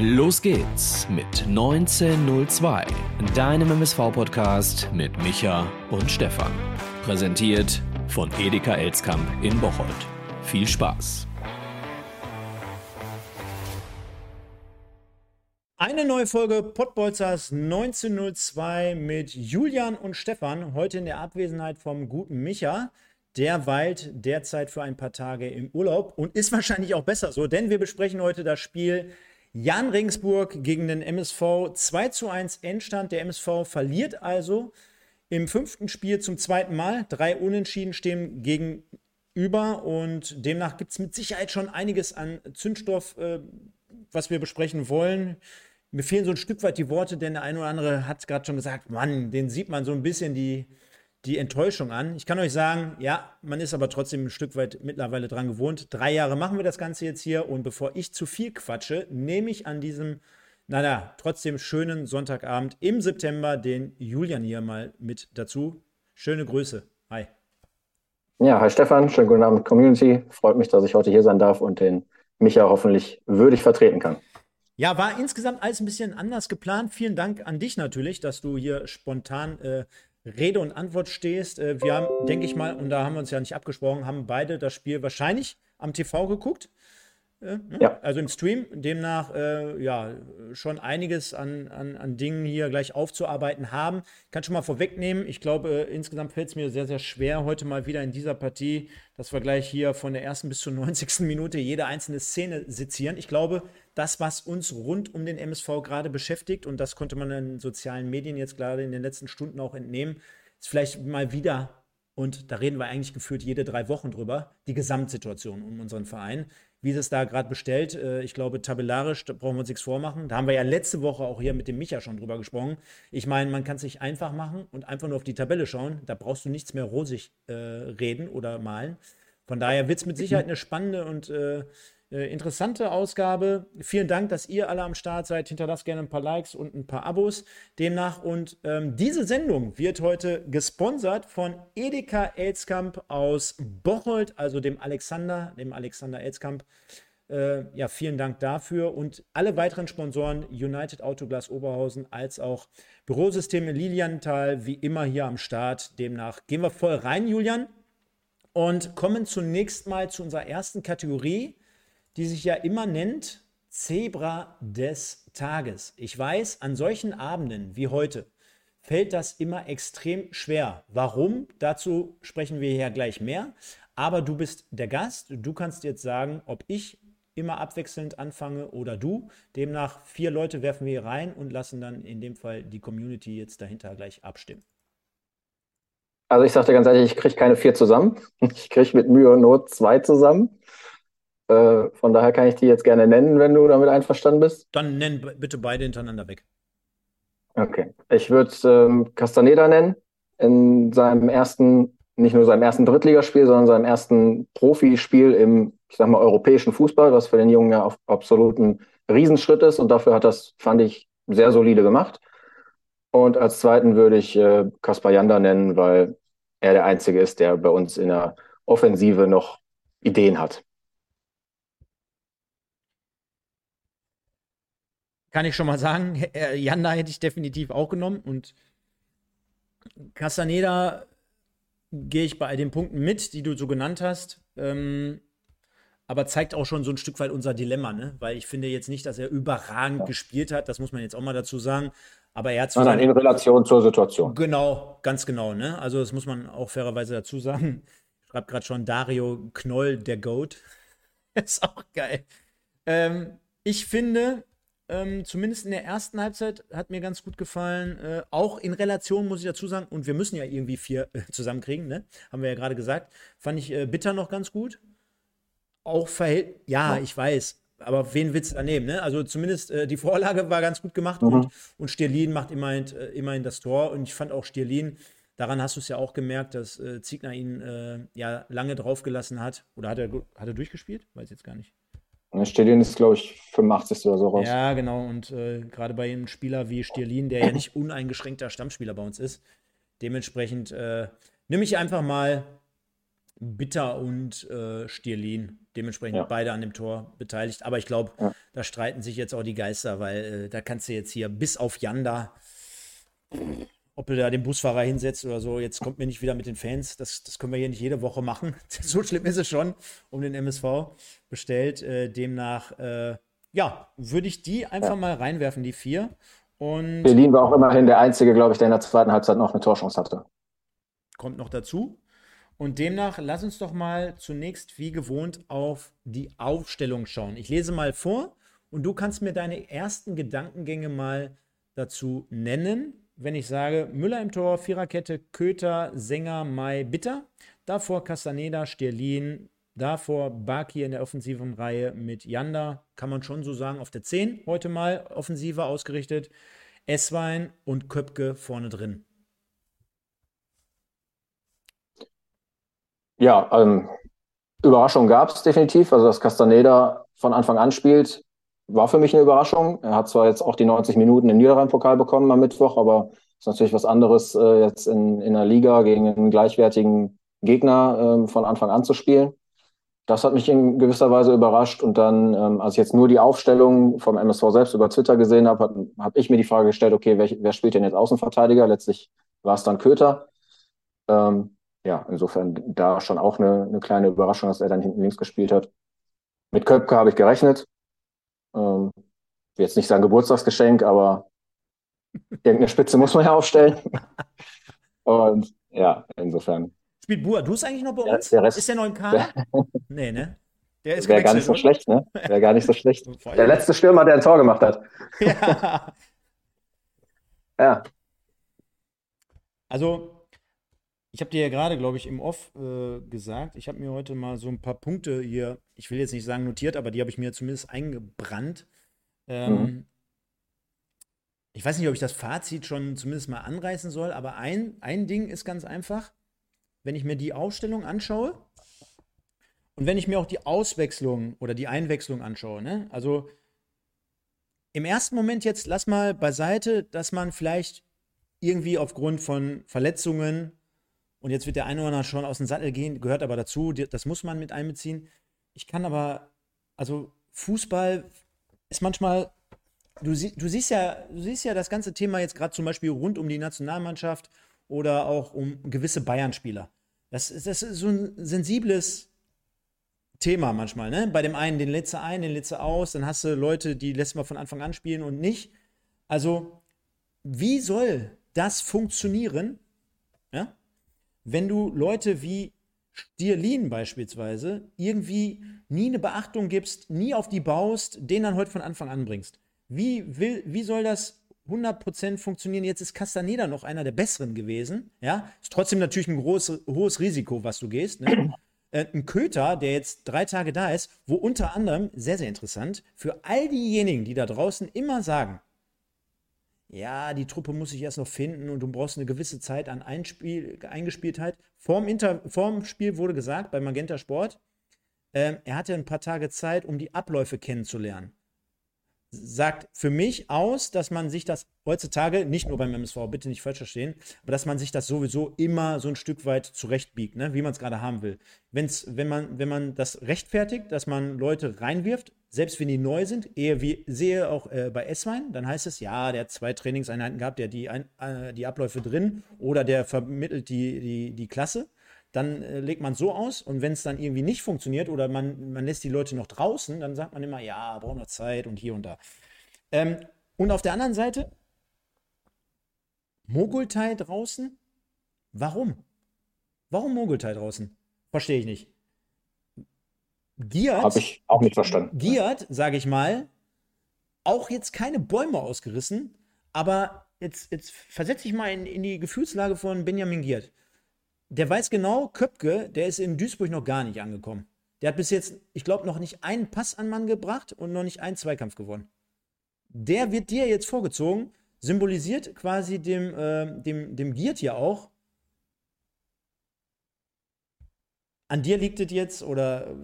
Los geht's mit 1902, deinem MSV-Podcast mit Micha und Stefan. Präsentiert von Edeka Elskamp in Bocholt. Viel Spaß! Eine neue Folge Pottbolzers 1902 mit Julian und Stefan. Heute in der Abwesenheit vom guten Micha. Der weilt derzeit für ein paar Tage im Urlaub und ist wahrscheinlich auch besser so, denn wir besprechen heute das Spiel Jan Regensburg gegen den MSV 2 zu 1 Endstand. Der MSV verliert also im fünften Spiel zum zweiten Mal. Drei Unentschieden stehen gegenüber und demnach gibt es mit Sicherheit schon einiges an Zündstoff, äh, was wir besprechen wollen. Mir fehlen so ein Stück weit die Worte, denn der eine oder andere hat gerade schon gesagt, Mann, den sieht man so ein bisschen die, die Enttäuschung an. Ich kann euch sagen, ja, man ist aber trotzdem ein Stück weit mittlerweile dran gewohnt. Drei Jahre machen wir das Ganze jetzt hier und bevor ich zu viel quatsche, nehme ich an diesem, naja, trotzdem schönen Sonntagabend im September den Julian hier mal mit dazu. Schöne Grüße. Hi. Ja, hi Stefan, schönen guten Abend Community. Freut mich, dass ich heute hier sein darf und den Micha hoffentlich würdig vertreten kann. Ja, war insgesamt alles ein bisschen anders geplant. Vielen Dank an dich natürlich, dass du hier spontan äh, Rede und Antwort stehst. Äh, wir haben, denke ich mal, und da haben wir uns ja nicht abgesprochen, haben beide das Spiel wahrscheinlich am TV geguckt. Äh, ne? ja. Also im Stream. Demnach, äh, ja, schon einiges an, an, an Dingen hier gleich aufzuarbeiten haben. Ich kann schon mal vorwegnehmen. Ich glaube, äh, insgesamt fällt es mir sehr, sehr schwer, heute mal wieder in dieser Partie, dass wir gleich hier von der ersten bis zur 90. Minute jede einzelne Szene sezieren. Ich glaube, das, was uns rund um den MSV gerade beschäftigt, und das konnte man in sozialen Medien jetzt gerade in den letzten Stunden auch entnehmen, ist vielleicht mal wieder und da reden wir eigentlich gefühlt jede drei Wochen drüber, die Gesamtsituation um unseren Verein wie es da gerade bestellt. Äh, ich glaube, tabellarisch, brauchen wir uns nichts vormachen. Da haben wir ja letzte Woche auch hier mit dem Micha schon drüber gesprochen. Ich meine, man kann es sich einfach machen und einfach nur auf die Tabelle schauen. Da brauchst du nichts mehr rosig äh, reden oder malen. Von daher wird es mit Sicherheit eine spannende und äh, äh, interessante Ausgabe. Vielen Dank, dass ihr alle am Start seid. Hinterlasst gerne ein paar Likes und ein paar Abos demnach. Und ähm, diese Sendung wird heute gesponsert von Edeka Elskamp aus Bocholt, also dem Alexander, dem Alexander Elskamp. Äh, ja, vielen Dank dafür und alle weiteren Sponsoren United Autoglas Oberhausen als auch Bürosysteme Lilienthal wie immer hier am Start. Demnach gehen wir voll rein, Julian, und kommen zunächst mal zu unserer ersten Kategorie die sich ja immer nennt Zebra des Tages. Ich weiß, an solchen Abenden wie heute fällt das immer extrem schwer. Warum? Dazu sprechen wir hier gleich mehr. Aber du bist der Gast. Du kannst jetzt sagen, ob ich immer abwechselnd anfange oder du. Demnach vier Leute werfen wir hier rein und lassen dann in dem Fall die Community jetzt dahinter gleich abstimmen. Also ich sagte ganz ehrlich, ich kriege keine vier zusammen. Ich kriege mit Mühe und Not zwei zusammen. Äh, von daher kann ich die jetzt gerne nennen, wenn du damit einverstanden bist. Dann nenn bitte beide hintereinander weg. Okay. Ich würde ähm, Castaneda nennen. In seinem ersten, nicht nur seinem ersten Drittligaspiel, sondern seinem ersten Profispiel im, ich sag mal, europäischen Fußball, was für den Jungen ja auf absolut ein Riesenschritt ist. Und dafür hat das, fand ich, sehr solide gemacht. Und als zweiten würde ich äh, Kaspar Janda nennen, weil er der Einzige ist, der bei uns in der Offensive noch Ideen hat. Kann ich schon mal sagen, Janda hätte ich definitiv auch genommen und Castaneda gehe ich bei den Punkten mit, die du so genannt hast. Ähm, aber zeigt auch schon so ein Stück weit unser Dilemma, ne? Weil ich finde jetzt nicht, dass er überragend ja. gespielt hat, das muss man jetzt auch mal dazu sagen. Aber er hat Nein, nein, in Relation zur Situation. Genau, ganz genau, ne? Also das muss man auch fairerweise dazu sagen. Ich schreibe gerade schon Dario Knoll, der Goat. ist auch geil. Ähm, ich finde, ähm, zumindest in der ersten Halbzeit hat mir ganz gut gefallen. Äh, auch in Relation muss ich dazu sagen, und wir müssen ja irgendwie vier äh, zusammenkriegen, ne? Haben wir ja gerade gesagt. Fand ich äh, Bitter noch ganz gut. Auch verhält. Ja, ja, ich weiß. Aber wen willst du da nehmen? Ne? Also zumindest äh, die Vorlage war ganz gut gemacht mhm. und, und Stierlin macht immerhin, äh, immerhin das Tor. Und ich fand auch Stierlin, daran hast du es ja auch gemerkt, dass äh, Ziegner ihn ja lange draufgelassen hat. Oder hat er, hat er durchgespielt? Weiß ich jetzt gar nicht. Stierlin ist, glaube ich, 85. oder so raus. Ja, genau. Und äh, gerade bei einem Spieler wie Stierlin, der ja nicht uneingeschränkter Stammspieler bei uns ist, dementsprechend äh, nehme ich einfach mal Bitter und äh, Stierlin. Dementsprechend ja. beide an dem Tor beteiligt. Aber ich glaube, ja. da streiten sich jetzt auch die Geister, weil äh, da kannst du jetzt hier bis auf Janda, ob du da den Busfahrer hinsetzt oder so, jetzt kommt mir nicht wieder mit den Fans. Das, das können wir hier nicht jede Woche machen. so schlimm ist es schon um den MSV bestellt. Äh, demnach, äh, ja, würde ich die einfach ja. mal reinwerfen, die vier. Und Berlin war auch immerhin der Einzige, glaube ich, der in der zweiten Halbzeit noch eine Torchance hatte. Kommt noch dazu. Und demnach, lass uns doch mal zunächst wie gewohnt auf die Aufstellung schauen. Ich lese mal vor und du kannst mir deine ersten Gedankengänge mal dazu nennen. Wenn ich sage, Müller im Tor, Viererkette, Köter, Sänger, Mai, Bitter. Davor Castaneda, Stierlin. Davor Baki in der offensiven Reihe mit Janda. Kann man schon so sagen, auf der 10 heute mal offensiver ausgerichtet. Esswein und Köpke vorne drin. Ja, ähm, Überraschung gab es definitiv. Also, dass Castaneda von Anfang an spielt, war für mich eine Überraschung. Er hat zwar jetzt auch die 90 Minuten im Niederrhein-Pokal bekommen am Mittwoch, aber ist natürlich was anderes, äh, jetzt in, in der Liga gegen einen gleichwertigen Gegner äh, von Anfang an zu spielen. Das hat mich in gewisser Weise überrascht. Und dann, ähm, als ich jetzt nur die Aufstellung vom MSV selbst über Twitter gesehen habe, habe ich mir die Frage gestellt, okay, wer, wer spielt denn jetzt Außenverteidiger? Letztlich war es dann Köter. Ähm, ja, insofern da schon auch eine, eine kleine Überraschung, dass er dann hinten links gespielt hat. Mit Köpke habe ich gerechnet. Ähm, will jetzt nicht sagen Geburtstagsgeschenk, aber irgendeine Spitze muss man ja aufstellen. Und ja, insofern. Spielt Bua du es eigentlich noch bei uns? Der Rest, ist der noch im Kader? nee, ne? Der ist Wäre gar nicht so oder? schlecht, ne? Wäre gar nicht so schlecht. der letzte Stürmer, der ein Tor gemacht hat. Ja. ja. Also, ich habe dir ja gerade, glaube ich, im Off äh, gesagt, ich habe mir heute mal so ein paar Punkte hier, ich will jetzt nicht sagen notiert, aber die habe ich mir zumindest eingebrannt. Ähm, mhm. Ich weiß nicht, ob ich das Fazit schon zumindest mal anreißen soll, aber ein, ein Ding ist ganz einfach, wenn ich mir die Aufstellung anschaue und wenn ich mir auch die Auswechslung oder die Einwechslung anschaue, ne? also im ersten Moment jetzt lass mal beiseite, dass man vielleicht irgendwie aufgrund von Verletzungen und jetzt wird der eine oder andere schon aus dem Sattel gehen, gehört aber dazu, das muss man mit einbeziehen. Ich kann aber, also Fußball ist manchmal, du, sie, du, siehst ja, du siehst ja das ganze Thema jetzt gerade zum Beispiel rund um die Nationalmannschaft oder auch um gewisse Bayern-Spieler. Das, das ist so ein sensibles Thema manchmal, ne? Bei dem einen den letzte ein, den letzte aus, dann hast du Leute, die lässt mal von Anfang an spielen und nicht. Also, wie soll das funktionieren, ja? Wenn du Leute wie Stierlin beispielsweise irgendwie nie eine Beachtung gibst, nie auf die baust, den dann heute von Anfang an bringst. Wie, will, wie soll das 100% funktionieren? Jetzt ist Castaneda noch einer der besseren gewesen. Ja, ist trotzdem natürlich ein groß, hohes Risiko, was du gehst. Ne? äh, ein Köter, der jetzt drei Tage da ist, wo unter anderem, sehr, sehr interessant, für all diejenigen, die da draußen immer sagen, ja, die Truppe muss sich erst noch finden und du brauchst eine gewisse Zeit an Einspiel, Eingespieltheit. Vorm, Inter, vorm Spiel wurde gesagt bei Magenta Sport, äh, er hatte ein paar Tage Zeit, um die Abläufe kennenzulernen sagt für mich aus, dass man sich das heutzutage, nicht nur beim MSV, bitte nicht falsch verstehen, aber dass man sich das sowieso immer so ein Stück weit zurechtbiegt, ne? wie man es gerade haben will. Wenn's, wenn, man, wenn man das rechtfertigt, dass man Leute reinwirft, selbst wenn die neu sind, eher wie sehe auch äh, bei Esswein, dann heißt es, ja, der hat zwei Trainingseinheiten gehabt, der hat die, ein, äh, die Abläufe drin oder der vermittelt die, die, die Klasse dann äh, legt man so aus und wenn es dann irgendwie nicht funktioniert oder man, man lässt die Leute noch draußen, dann sagt man immer, ja, braucht noch Zeit und hier und da. Ähm, und auf der anderen Seite, Mogultai draußen? Warum? Warum Mogultai draußen? Verstehe ich nicht. Giert. Habe ich auch nicht verstanden. Giert, sage ich mal, auch jetzt keine Bäume ausgerissen, aber jetzt, jetzt versetze ich mal in, in die Gefühlslage von Benjamin Giert der weiß genau, Köpke, der ist in Duisburg noch gar nicht angekommen. Der hat bis jetzt, ich glaube, noch nicht einen Pass an Mann gebracht und noch nicht einen Zweikampf gewonnen. Der wird dir jetzt vorgezogen, symbolisiert quasi dem, äh, dem, dem Giert ja auch. An dir liegt es jetzt, oder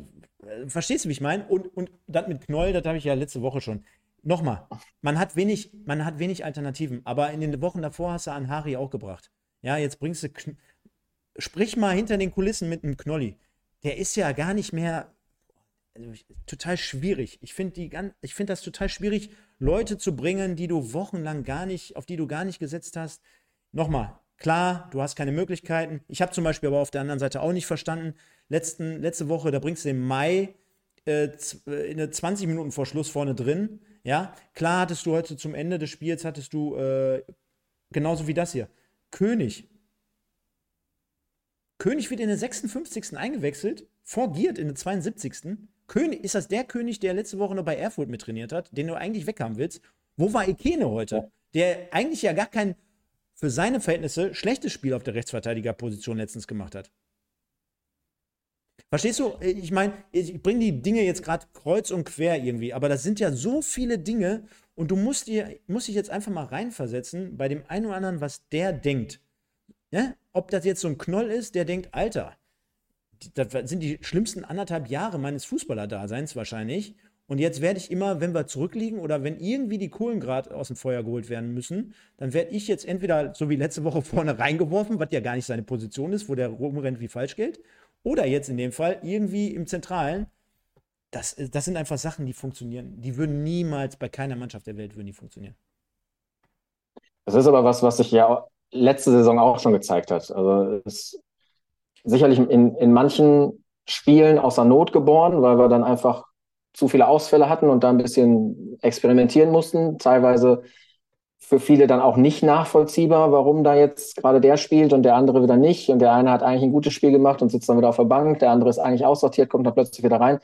äh, verstehst du, wie ich meine? Und, und das mit Knoll, das habe ich ja letzte Woche schon. Nochmal, man hat wenig, man hat wenig Alternativen, aber in den Wochen davor hast du an Hari auch gebracht. Ja, jetzt bringst du sprich mal hinter den Kulissen mit einem Knolli. der ist ja gar nicht mehr also, total schwierig. Ich finde find das total schwierig, Leute zu bringen, die du wochenlang gar nicht, auf die du gar nicht gesetzt hast. Nochmal, klar, du hast keine Möglichkeiten. Ich habe zum Beispiel aber auf der anderen Seite auch nicht verstanden. Letzten, letzte Woche, da bringst du den Mai äh, äh in 20 Minuten vor Schluss vorne drin. Ja, klar hattest du heute zum Ende des Spiels, hattest du äh, genauso wie das hier. König. König wird in der 56. eingewechselt, vorgiert in der 72. König, ist das der König, der letzte Woche noch bei Erfurt mittrainiert hat, den du eigentlich weghaben willst? Wo war Ikene heute? Der eigentlich ja gar kein für seine Verhältnisse schlechtes Spiel auf der Rechtsverteidigerposition letztens gemacht hat. Verstehst du? Ich meine, ich bringe die Dinge jetzt gerade kreuz und quer irgendwie, aber das sind ja so viele Dinge und du musst, dir, musst dich jetzt einfach mal reinversetzen bei dem einen oder anderen, was der denkt. Ja? Ob das jetzt so ein Knoll ist, der denkt, Alter, das sind die schlimmsten anderthalb Jahre meines Fußballerdaseins wahrscheinlich. Und jetzt werde ich immer, wenn wir zurückliegen oder wenn irgendwie die Kohlen gerade aus dem Feuer geholt werden müssen, dann werde ich jetzt entweder so wie letzte Woche vorne reingeworfen, was ja gar nicht seine Position ist, wo der rumrennt wie Falschgeld, oder jetzt in dem Fall irgendwie im Zentralen. Das, das sind einfach Sachen, die funktionieren. Die würden niemals bei keiner Mannschaft der Welt würden die funktionieren. Das ist aber was, was sich ja letzte Saison auch schon gezeigt hat. Also es sicherlich in, in manchen Spielen aus der Not geboren, weil wir dann einfach zu viele Ausfälle hatten und da ein bisschen experimentieren mussten. Teilweise für viele dann auch nicht nachvollziehbar, warum da jetzt gerade der spielt und der andere wieder nicht. Und der eine hat eigentlich ein gutes Spiel gemacht und sitzt dann wieder auf der Bank, der andere ist eigentlich aussortiert, kommt dann plötzlich wieder rein.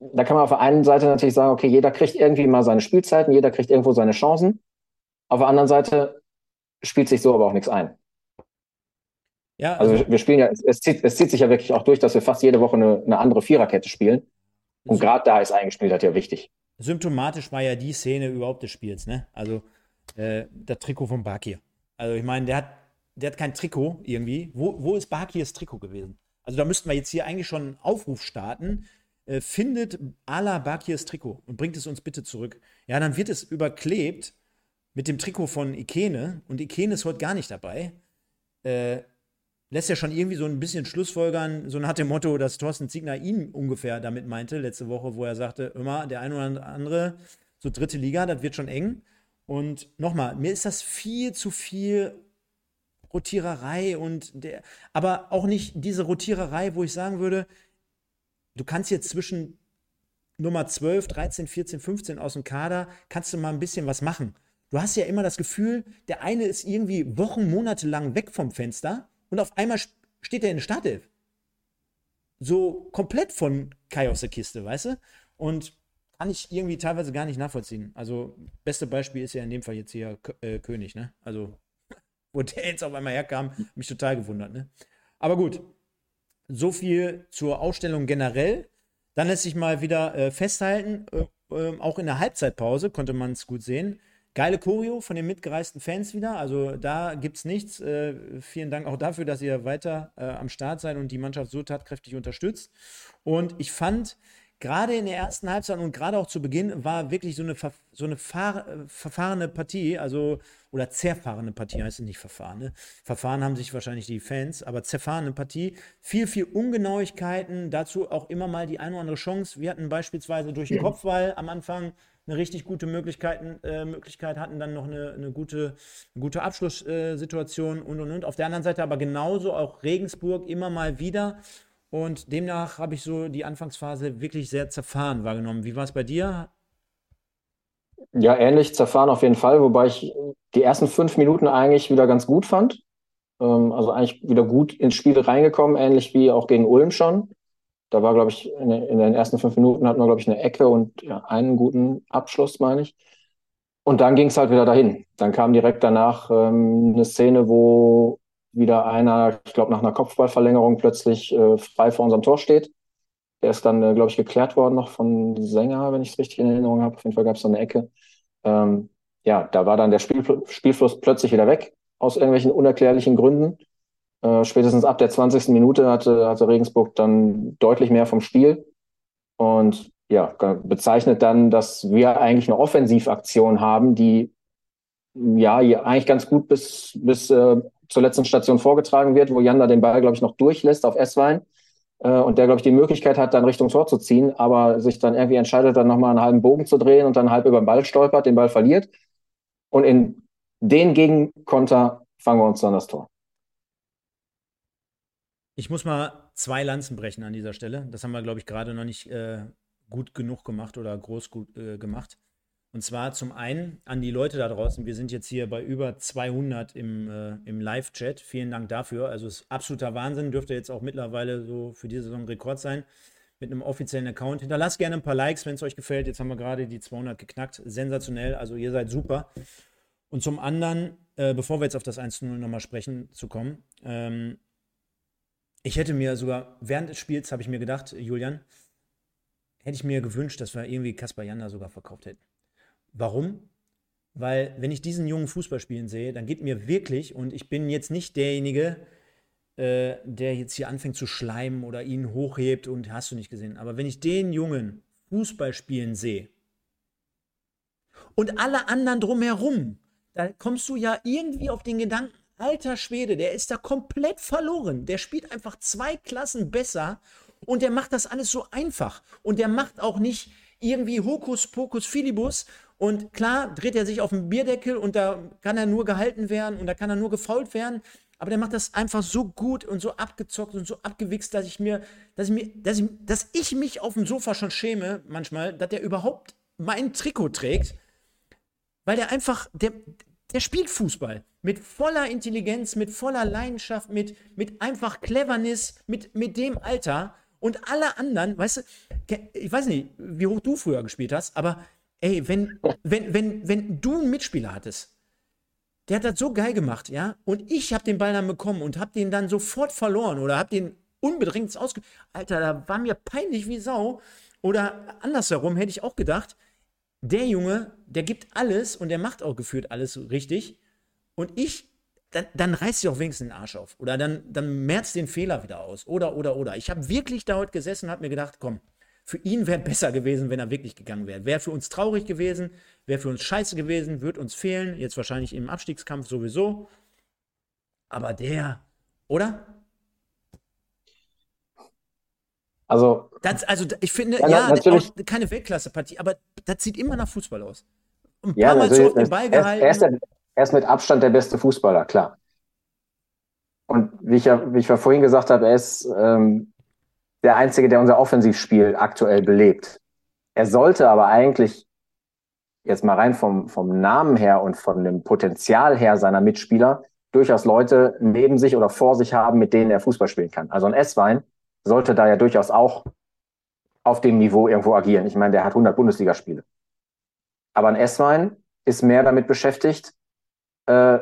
Da kann man auf der einen Seite natürlich sagen, okay, jeder kriegt irgendwie mal seine Spielzeiten, jeder kriegt irgendwo seine Chancen. Auf der anderen Seite spielt sich so aber auch nichts ein. Ja, also, also wir spielen ja, es, zieht, es zieht sich ja wirklich auch durch, dass wir fast jede Woche eine, eine andere Viererkette spielen. Und gerade da ist eingespielt hat ja wichtig. Symptomatisch war ja die Szene überhaupt des Spiels, ne? Also äh, das Trikot von Bakir. Also ich meine, der hat, der hat kein Trikot irgendwie. Wo, wo ist Bakirs Trikot gewesen? Also da müssten wir jetzt hier eigentlich schon einen Aufruf starten. Äh, findet Ala Bakirs Trikot und bringt es uns bitte zurück. Ja, dann wird es überklebt mit dem Trikot von Ikene und Ikene ist heute gar nicht dabei. Äh, lässt ja schon irgendwie so ein bisschen Schlussfolgern, so nach dem Motto, dass Thorsten Ziegner ihn ungefähr damit meinte, letzte Woche, wo er sagte, immer der ein oder andere, so dritte Liga, das wird schon eng. Und nochmal, mir ist das viel zu viel Rotiererei und der, aber auch nicht diese Rotiererei, wo ich sagen würde, du kannst jetzt zwischen Nummer 12, 13, 14, 15 aus dem Kader, kannst du mal ein bisschen was machen. Du hast ja immer das Gefühl, der eine ist irgendwie Wochen, Monate lang weg vom Fenster und auf einmal steht er in der Startelf. So komplett von Kai aus der Kiste, weißt du? Und kann ich irgendwie teilweise gar nicht nachvollziehen. Also, beste Beispiel ist ja in dem Fall jetzt hier äh, König, ne? Also, wo der jetzt auf einmal herkam, mich total gewundert, ne? Aber gut, so viel zur Ausstellung generell. Dann lässt sich mal wieder äh, festhalten, äh, ähm, auch in der Halbzeitpause konnte man es gut sehen. Geile Choreo von den mitgereisten Fans wieder. Also da gibt es nichts. Äh, vielen Dank auch dafür, dass ihr weiter äh, am Start seid und die Mannschaft so tatkräftig unterstützt. Und ich fand, gerade in der ersten Halbzeit und gerade auch zu Beginn war wirklich so eine, so eine äh, verfahrene Partie, also oder zerfahrene Partie heißt es nicht verfahren. Ne? Verfahren haben sich wahrscheinlich die Fans, aber zerfahrene Partie. Viel, viel Ungenauigkeiten, dazu auch immer mal die eine oder andere Chance. Wir hatten beispielsweise durch den Kopfball am Anfang eine richtig gute Möglichkeiten, äh, Möglichkeit hatten, dann noch eine, eine gute, eine gute Abschlusssituation und und und. Auf der anderen Seite aber genauso auch Regensburg immer mal wieder. Und demnach habe ich so die Anfangsphase wirklich sehr zerfahren wahrgenommen. Wie war es bei dir? Ja, ähnlich zerfahren auf jeden Fall, wobei ich die ersten fünf Minuten eigentlich wieder ganz gut fand. Ähm, also eigentlich wieder gut ins Spiel reingekommen, ähnlich wie auch gegen Ulm schon. Da war, glaube ich, in, in, den ersten fünf Minuten hatten wir, glaube ich, eine Ecke und ja, einen guten Abschluss, meine ich. Und dann ging es halt wieder dahin. Dann kam direkt danach ähm, eine Szene, wo wieder einer, ich glaube, nach einer Kopfballverlängerung plötzlich äh, frei vor unserem Tor steht. Der ist dann, äh, glaube ich, geklärt worden noch von Sänger, wenn ich es richtig in Erinnerung habe. Auf jeden Fall gab es da eine Ecke. Ähm, ja, da war dann der Spiel, Spielfluss plötzlich wieder weg, aus irgendwelchen unerklärlichen Gründen. Äh, spätestens ab der 20. Minute hatte, hatte Regensburg dann deutlich mehr vom Spiel und ja, bezeichnet dann, dass wir eigentlich eine Offensivaktion haben, die ja eigentlich ganz gut bis, bis äh, zur letzten Station vorgetragen wird, wo Janda den Ball, glaube ich, noch durchlässt auf Esswein. äh, und der, glaube ich, die Möglichkeit hat, dann Richtung Tor zu ziehen, aber sich dann irgendwie entscheidet, dann nochmal einen halben Bogen zu drehen und dann halb über den Ball stolpert, den Ball verliert. Und in den Gegenkonter fangen wir uns dann das Tor. Ich muss mal zwei Lanzen brechen an dieser Stelle. Das haben wir, glaube ich, gerade noch nicht äh, gut genug gemacht oder groß gut äh, gemacht. Und zwar zum einen an die Leute da draußen. Wir sind jetzt hier bei über 200 im, äh, im Live-Chat. Vielen Dank dafür. Also es ist absoluter Wahnsinn. Dürfte jetzt auch mittlerweile so für diese Saison Rekord sein mit einem offiziellen Account. Hinterlasst gerne ein paar Likes, wenn es euch gefällt. Jetzt haben wir gerade die 200 geknackt. Sensationell. Also ihr seid super. Und zum anderen, äh, bevor wir jetzt auf das 1-0 nochmal sprechen zu kommen, ähm, ich hätte mir sogar während des Spiels, habe ich mir gedacht, Julian, hätte ich mir gewünscht, dass wir irgendwie Kaspar Janda sogar verkauft hätten. Warum? Weil, wenn ich diesen jungen Fußball spielen sehe, dann geht mir wirklich, und ich bin jetzt nicht derjenige, äh, der jetzt hier anfängt zu schleimen oder ihn hochhebt und hast du nicht gesehen. Aber wenn ich den Jungen Fußball spielen sehe und alle anderen drumherum, da kommst du ja irgendwie auf den Gedanken, alter Schwede, der ist da komplett verloren. Der spielt einfach zwei Klassen besser und der macht das alles so einfach. Und der macht auch nicht irgendwie Hokus Pokus Filibus und klar dreht er sich auf den Bierdeckel und da kann er nur gehalten werden und da kann er nur gefault werden. Aber der macht das einfach so gut und so abgezockt und so abgewichst, dass ich mir, dass ich mir, dass ich, dass ich mich auf dem Sofa schon schäme, manchmal, dass der überhaupt mein Trikot trägt. Weil der einfach, der, der spielt Fußball mit voller Intelligenz, mit voller Leidenschaft, mit, mit einfach Cleverness, mit, mit dem Alter. Und alle anderen, weißt du, ich weiß nicht, wie hoch du früher gespielt hast, aber Ey, wenn, wenn, wenn, wenn du einen Mitspieler hattest, der hat das so geil gemacht, ja, und ich habe den Ball dann bekommen und habe den dann sofort verloren oder habe den unbedingt ausge... Alter, da war mir peinlich wie Sau. Oder andersherum hätte ich auch gedacht, der Junge, der gibt alles und der macht auch gefühlt alles richtig. Und ich, dann, dann reißt sie auch wenigstens den Arsch auf. Oder dann, dann merzt den Fehler wieder aus. Oder, oder, oder. Ich habe wirklich da heute gesessen und habe mir gedacht, komm, für ihn wäre besser gewesen, wenn er wirklich gegangen wäre. Wäre für uns traurig gewesen, wäre für uns scheiße gewesen, wird uns fehlen. Jetzt wahrscheinlich im Abstiegskampf sowieso. Aber der, oder? Also, das, also ich finde, ja, ja natürlich, keine Weltklasse-Partie, aber das sieht immer nach Fußball aus. Ein paar ja, Mal so auf den Ball gehalten. Er ist, der, er ist mit Abstand der beste Fußballer, klar. Und wie ich ja, wie ich ja vorhin gesagt habe, er ist ähm, der Einzige, der unser Offensivspiel aktuell belebt. Er sollte aber eigentlich jetzt mal rein vom, vom Namen her und von dem Potenzial her seiner Mitspieler durchaus Leute neben sich oder vor sich haben, mit denen er Fußball spielen kann. Also ein S-Wein sollte da ja durchaus auch auf dem Niveau irgendwo agieren. Ich meine, der hat 100 Bundesligaspiele. Aber ein S-Wein ist mehr damit beschäftigt, äh,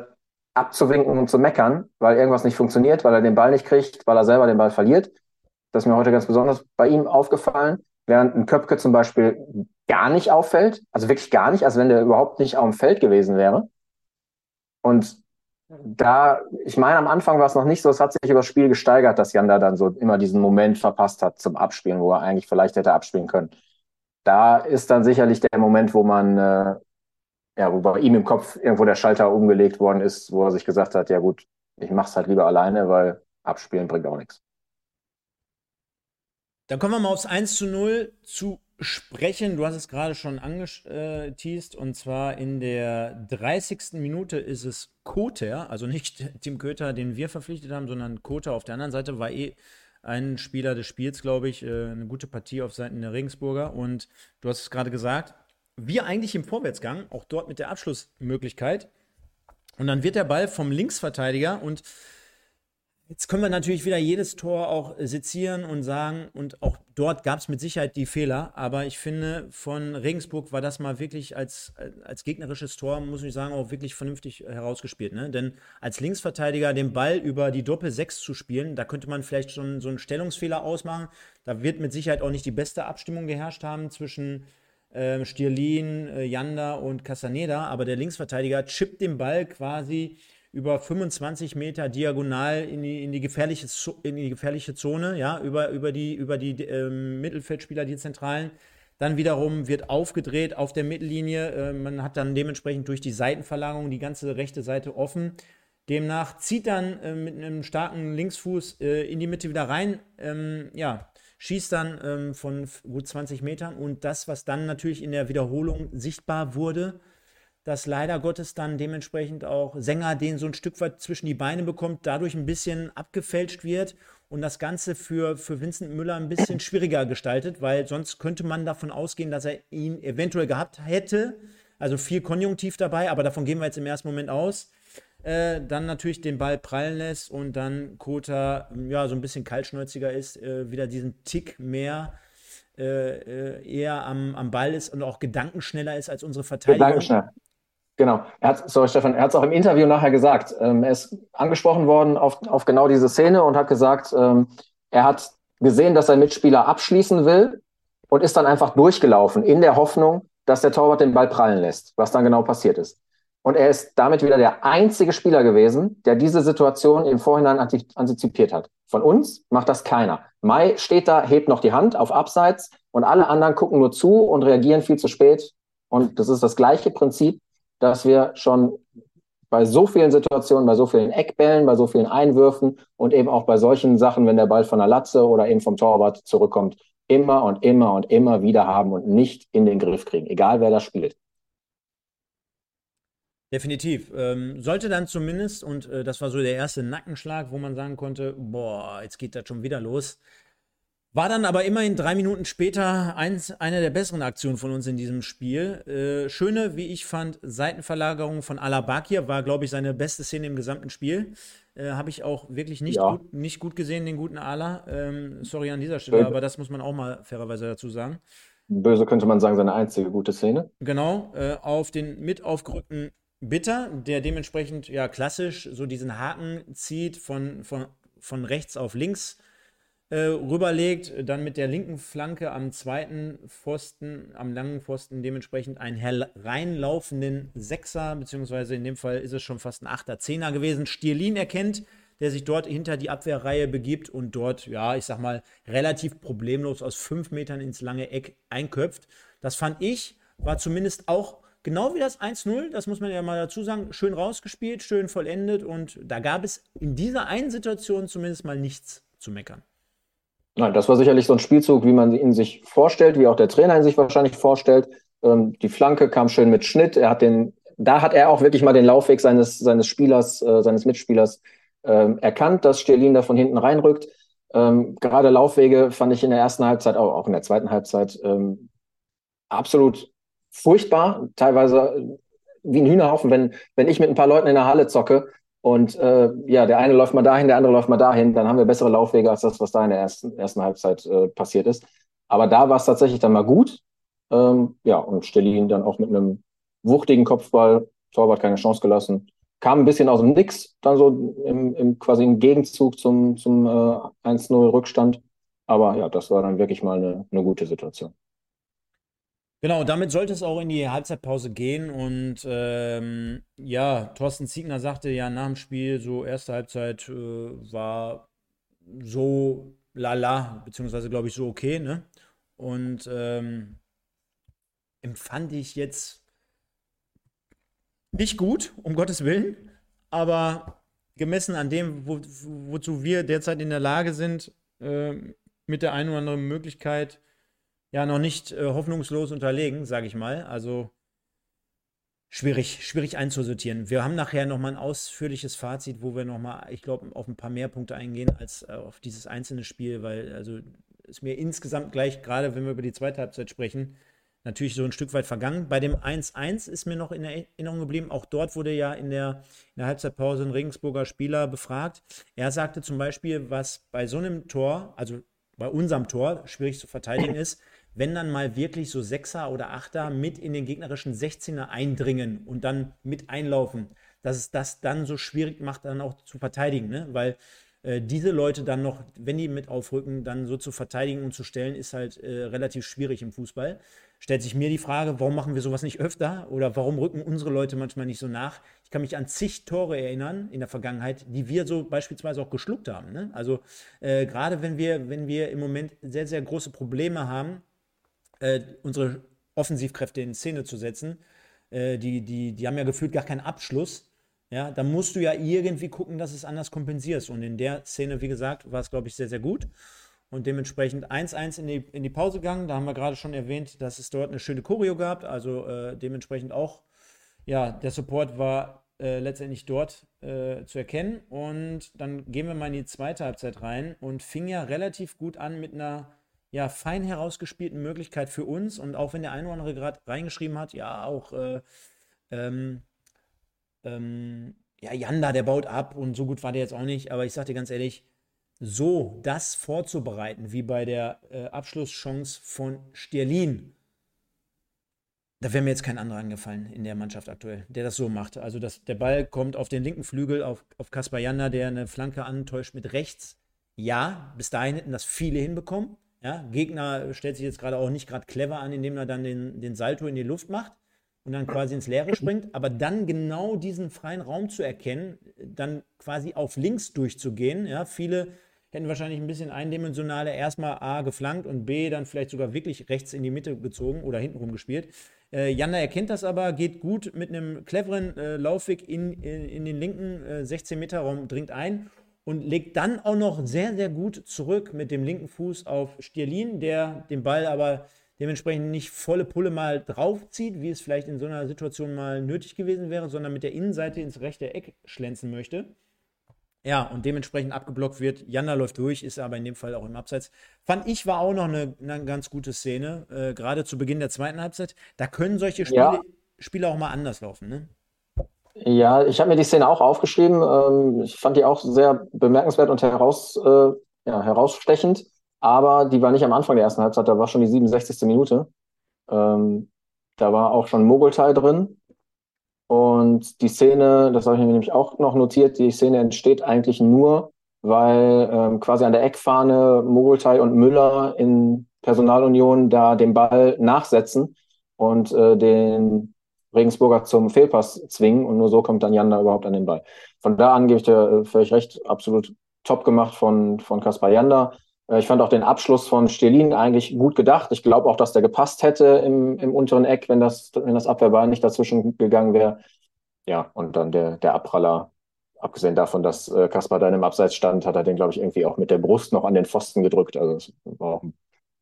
abzuwinken und zu meckern, weil irgendwas nicht funktioniert, weil er den Ball nicht kriegt, weil er selber den Ball verliert das ist mir heute ganz besonders bei ihm aufgefallen, während ein Köpke zum Beispiel gar nicht auffällt, also wirklich gar nicht, als wenn der überhaupt nicht auf dem Feld gewesen wäre. Und da, ich meine, am Anfang war es noch nicht so, es hat sich über das Spiel gesteigert, dass Jan da dann so immer diesen Moment verpasst hat zum Abspielen, wo er eigentlich vielleicht hätte abspielen können. Da ist dann sicherlich der Moment, wo man, äh, ja, wo bei ihm im Kopf irgendwo der Schalter umgelegt worden ist, wo er sich gesagt hat, ja gut, ich mach's halt lieber alleine, weil abspielen bringt auch nichts. Dann kommen wir mal aufs 1 zu 0 zu sprechen. Du hast es gerade schon angeteased und zwar in der 30. Minute ist es Koter, also nicht Tim Köter, den wir verpflichtet haben, sondern Koter auf der anderen Seite war eh ein Spieler des Spiels, glaube ich, äh, eine gute Partie auf Seiten der Regensburger und du hast es gerade gesagt, wir eigentlich im Vorwärtsgang, auch dort mit der Abschlussmöglichkeit und dann wird der Ball vom Linksverteidiger und Jetzt können wir natürlich wieder jedes Tor auch sezieren und sagen, und auch dort gab es mit Sicherheit die Fehler, aber ich finde, von Regensburg war das mal wirklich als, als gegnerisches Tor, muss ich sagen, auch wirklich vernünftig herausgespielt. Ne? Denn als Linksverteidiger den Ball über die Doppel-6 zu spielen, da könnte man vielleicht schon so einen Stellungsfehler ausmachen. Da wird mit Sicherheit auch nicht die beste Abstimmung geherrscht haben zwischen äh, Stirlin, äh, Janda und Casaneda, aber der Linksverteidiger chippt den Ball quasi über 25 Meter diagonal in die, in die, gefährliche, in die gefährliche Zone, ja, über, über die, über die äh, Mittelfeldspieler, die Zentralen. Dann wiederum wird aufgedreht auf der Mittellinie. Äh, man hat dann dementsprechend durch die Seitenverlagerung die ganze rechte Seite offen. Demnach zieht dann äh, mit einem starken Linksfuß äh, in die Mitte wieder rein. Ähm, ja, schießt dann ähm, von gut 20 Metern und das, was dann natürlich in der Wiederholung sichtbar wurde, dass leider Gottes dann dementsprechend auch Sänger den so ein Stück weit zwischen die Beine bekommt, dadurch ein bisschen abgefälscht wird und das Ganze für, für Vincent Müller ein bisschen schwieriger gestaltet, weil sonst könnte man davon ausgehen, dass er ihn eventuell gehabt hätte. Also viel Konjunktiv dabei, aber davon gehen wir jetzt im ersten Moment aus. Äh, dann natürlich den Ball prallen lässt und dann Kota ja so ein bisschen kaltschnäuziger ist, äh, wieder diesen Tick mehr äh, äh eher am, am Ball ist und auch gedankenschneller ist als unsere Verteidigung. Gedankenschnell. Genau. Er hat, sorry Stefan, er hat es auch im Interview nachher gesagt. Ähm, er ist angesprochen worden auf, auf genau diese Szene und hat gesagt, ähm, er hat gesehen, dass sein Mitspieler abschließen will und ist dann einfach durchgelaufen in der Hoffnung, dass der Torwart den Ball prallen lässt, was dann genau passiert ist. Und er ist damit wieder der einzige Spieler gewesen, der diese Situation im Vorhinein antizipiert hat. Von uns macht das keiner. Mai steht da, hebt noch die Hand auf Abseits und alle anderen gucken nur zu und reagieren viel zu spät. Und das ist das gleiche Prinzip, dass wir schon bei so vielen Situationen, bei so vielen Eckbällen, bei so vielen Einwürfen und eben auch bei solchen Sachen, wenn der Ball von der Latze oder eben vom Torwart zurückkommt, immer und immer und immer wieder haben und nicht in den Griff kriegen, egal wer das spielt. Definitiv. Ähm, sollte dann zumindest, und äh, das war so der erste Nackenschlag, wo man sagen konnte, boah, jetzt geht das schon wieder los. War dann aber immerhin drei Minuten später eins, eine der besseren Aktionen von uns in diesem Spiel. Äh, schöne, wie ich fand, Seitenverlagerung von Alabakir war, glaube ich, seine beste Szene im gesamten Spiel. Äh, Habe ich auch wirklich nicht, ja. gut, nicht gut gesehen, den guten Ala. Ähm, sorry an dieser Stelle, Böse. aber das muss man auch mal fairerweise dazu sagen. Böse könnte man sagen, seine einzige gute Szene. Genau, äh, auf den mit aufgerückten Bitter, der dementsprechend ja klassisch so diesen Haken zieht von, von, von rechts auf links äh, rüberlegt, dann mit der linken Flanke am zweiten Pfosten, am langen Pfosten dementsprechend einen hereinlaufenden Sechser, beziehungsweise in dem Fall ist es schon fast ein Achter, Zehner gewesen, Stierlin erkennt, der sich dort hinter die Abwehrreihe begibt und dort, ja, ich sag mal, relativ problemlos aus fünf Metern ins lange Eck einköpft. Das fand ich, war zumindest auch Genau wie das 1-0, das muss man ja mal dazu sagen, schön rausgespielt, schön vollendet und da gab es in dieser einen Situation zumindest mal nichts zu meckern. Nein, das war sicherlich so ein Spielzug, wie man ihn sich vorstellt, wie auch der Trainer ihn sich wahrscheinlich vorstellt. Ähm, die Flanke kam schön mit Schnitt. Er hat den, da hat er auch wirklich mal den Laufweg seines, seines Spielers, äh, seines Mitspielers ähm, erkannt, dass Sterlin da von hinten reinrückt. Ähm, gerade Laufwege fand ich in der ersten Halbzeit, auch, auch in der zweiten Halbzeit, ähm, absolut furchtbar, teilweise wie ein Hühnerhaufen, wenn, wenn ich mit ein paar Leuten in der Halle zocke und äh, ja, der eine läuft mal dahin, der andere läuft mal dahin, dann haben wir bessere Laufwege als das, was da in der ersten, ersten Halbzeit äh, passiert ist. Aber da war es tatsächlich dann mal gut. Ähm, ja, und Stellin dann auch mit einem wuchtigen Kopfball, Torwart keine Chance gelassen. Kam ein bisschen aus dem Nix, dann so im, im quasi im Gegenzug zum, zum äh, 1-0 Rückstand. Aber ja, das war dann wirklich mal eine, eine gute Situation. Genau, damit sollte es auch in die Halbzeitpause gehen. Und ähm, ja, Thorsten Ziegner sagte ja nach dem Spiel, so erste Halbzeit äh, war so lala, beziehungsweise glaube ich so okay, ne? Und ähm, empfand ich jetzt nicht gut, um Gottes Willen, aber gemessen an dem, wo, wozu wir derzeit in der Lage sind, äh, mit der einen oder anderen Möglichkeit, ja noch nicht äh, hoffnungslos unterlegen, sage ich mal. Also schwierig, schwierig einzusortieren. Wir haben nachher nochmal ein ausführliches Fazit, wo wir nochmal, ich glaube, auf ein paar mehr Punkte eingehen als äh, auf dieses einzelne Spiel, weil also ist mir insgesamt gleich, gerade wenn wir über die zweite Halbzeit sprechen, natürlich so ein Stück weit vergangen. Bei dem 1-1 ist mir noch in Erinnerung geblieben, auch dort wurde ja in der, in der Halbzeitpause ein Regensburger Spieler befragt. Er sagte zum Beispiel, was bei so einem Tor, also bei unserem Tor, schwierig zu verteidigen ist, wenn dann mal wirklich so Sechser oder Achter mit in den gegnerischen 16er eindringen und dann mit einlaufen, dass es das dann so schwierig macht, dann auch zu verteidigen, ne? weil äh, diese Leute dann noch, wenn die mit aufrücken, dann so zu verteidigen und zu stellen, ist halt äh, relativ schwierig im Fußball. Stellt sich mir die Frage, warum machen wir sowas nicht öfter oder warum rücken unsere Leute manchmal nicht so nach? Ich kann mich an zig Tore erinnern in der Vergangenheit, die wir so beispielsweise auch geschluckt haben. Ne? Also äh, gerade wenn wir, wenn wir im Moment sehr, sehr große Probleme haben, äh, unsere Offensivkräfte in Szene zu setzen. Äh, die, die, die haben ja gefühlt gar keinen Abschluss. ja, dann musst du ja irgendwie gucken, dass es anders kompensierst. Und in der Szene, wie gesagt, war es, glaube ich, sehr, sehr gut. Und dementsprechend 1-1 in die, in die Pause gegangen. Da haben wir gerade schon erwähnt, dass es dort eine schöne Choreo gab. Also äh, dementsprechend auch, ja, der Support war äh, letztendlich dort äh, zu erkennen. Und dann gehen wir mal in die zweite Halbzeit rein und fing ja relativ gut an mit einer ja, fein herausgespielten Möglichkeit für uns. Und auch wenn der eine oder andere gerade reingeschrieben hat, ja, auch äh, ähm, ähm, ja, Janda, der baut ab und so gut war der jetzt auch nicht. Aber ich sag dir ganz ehrlich, so das vorzubereiten, wie bei der äh, Abschlusschance von Sterlin, da wäre mir jetzt kein anderer angefallen in der Mannschaft aktuell, der das so macht. Also das, der Ball kommt auf den linken Flügel, auf, auf Kaspar Janda, der eine Flanke antäuscht mit rechts. Ja, bis dahin hätten das viele hinbekommen. Ja, Gegner stellt sich jetzt gerade auch nicht gerade clever an, indem er dann den, den Salto in die Luft macht und dann quasi ins Leere springt, aber dann genau diesen freien Raum zu erkennen, dann quasi auf links durchzugehen. Ja, viele hätten wahrscheinlich ein bisschen eindimensionaler erstmal A geflankt und B dann vielleicht sogar wirklich rechts in die Mitte gezogen oder hintenrum gespielt. Äh, Janda erkennt das aber, geht gut mit einem cleveren äh, Laufweg in, in, in, den linken äh, 16-Meter-Raum, dringt ein und legt dann auch noch sehr, sehr gut zurück mit dem linken Fuß auf Stierlin, der den Ball aber dementsprechend nicht volle Pulle mal draufzieht, wie es vielleicht in so einer Situation mal nötig gewesen wäre, sondern mit der Innenseite ins rechte Eck schlänzen möchte. Ja, und dementsprechend abgeblockt wird. Janda läuft durch, ist aber in dem Fall auch im Abseits. Fand ich war auch noch eine, eine ganz gute Szene, äh, gerade zu Beginn der zweiten Halbzeit. Da können solche Spiele, ja. Spiele auch mal anders laufen, ne? Ja, ich habe mir die Szene auch aufgeschrieben. Ähm, ich fand die auch sehr bemerkenswert und heraus, äh, ja, herausstechend aber die war nicht am Anfang der ersten Halbzeit, da war schon die 67. Minute. Ähm, da war auch schon Mogultai drin. Und die Szene, das habe ich mir nämlich auch noch notiert, die Szene entsteht eigentlich nur, weil ähm, quasi an der Eckfahne Mogultai und Müller in Personalunion da den Ball nachsetzen und äh, den Regensburger zum Fehlpass zwingen und nur so kommt dann Jan da überhaupt an den Ball. Von da an gebe ich dir äh, völlig recht, absolut top gemacht von, von Kaspar Janda. Äh, ich fand auch den Abschluss von Stelin eigentlich gut gedacht. Ich glaube auch, dass der gepasst hätte im, im unteren Eck, wenn das, wenn das Abwehrbein nicht dazwischen gegangen wäre. Ja, und dann der, der Abpraller, abgesehen davon, dass äh, Kaspar da in einem Abseits stand, hat er den, glaube ich, irgendwie auch mit der Brust noch an den Pfosten gedrückt. Also es war auch eine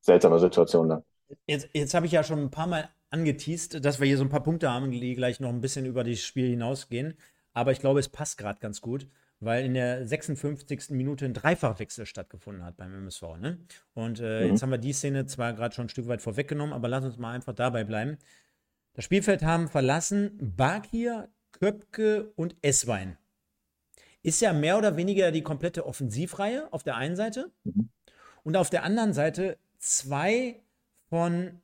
seltsame Situation dann. Jetzt, jetzt habe ich ja schon ein paar Mal angeteased, dass wir hier so ein paar Punkte haben, die gleich noch ein bisschen über das Spiel hinausgehen. Aber ich glaube, es passt gerade ganz gut weil in der 56. Minute ein Dreifachwechsel stattgefunden hat beim MSV. Ne? Und äh, mhm. jetzt haben wir die Szene zwar gerade schon ein Stück weit vorweggenommen, aber lass uns mal einfach dabei bleiben. Das Spielfeld haben verlassen Bakir, Köpke und Esswein. Ist ja mehr oder weniger die komplette Offensivreihe auf der einen Seite mhm. und auf der anderen Seite zwei von,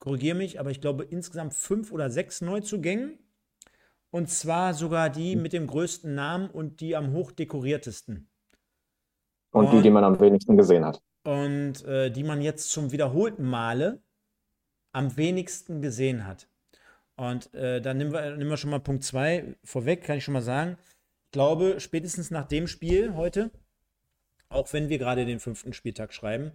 korrigiere mich, aber ich glaube insgesamt fünf oder sechs Neuzugängen und zwar sogar die hm. mit dem größten Namen und die am hochdekoriertesten. Und, und die, die man am wenigsten gesehen hat. Und äh, die man jetzt zum wiederholten Male am wenigsten gesehen hat. Und äh, dann nehmen wir, nehmen wir schon mal Punkt 2 vorweg, kann ich schon mal sagen. Ich glaube, spätestens nach dem Spiel heute, auch wenn wir gerade den fünften Spieltag schreiben,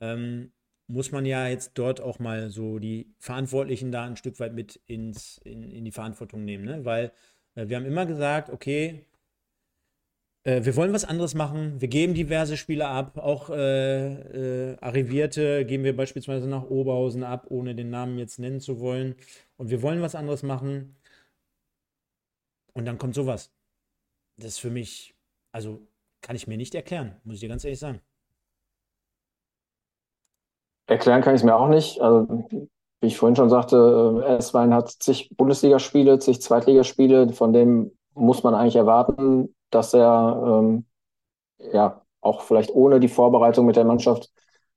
ähm, muss man ja jetzt dort auch mal so die Verantwortlichen da ein Stück weit mit ins, in, in die Verantwortung nehmen, ne? Weil äh, wir haben immer gesagt, okay, äh, wir wollen was anderes machen, wir geben diverse Spieler ab, auch äh, äh, Arrivierte geben wir beispielsweise nach Oberhausen ab, ohne den Namen jetzt nennen zu wollen. Und wir wollen was anderes machen. Und dann kommt sowas. Das ist für mich, also kann ich mir nicht erklären, muss ich dir ganz ehrlich sagen. Erklären kann ich es mir auch nicht. Also, wie ich vorhin schon sagte, äh, S-Wein hat zig Bundesligaspiele, zig Zweitligaspiele, von dem muss man eigentlich erwarten, dass er ähm, ja auch vielleicht ohne die Vorbereitung mit der Mannschaft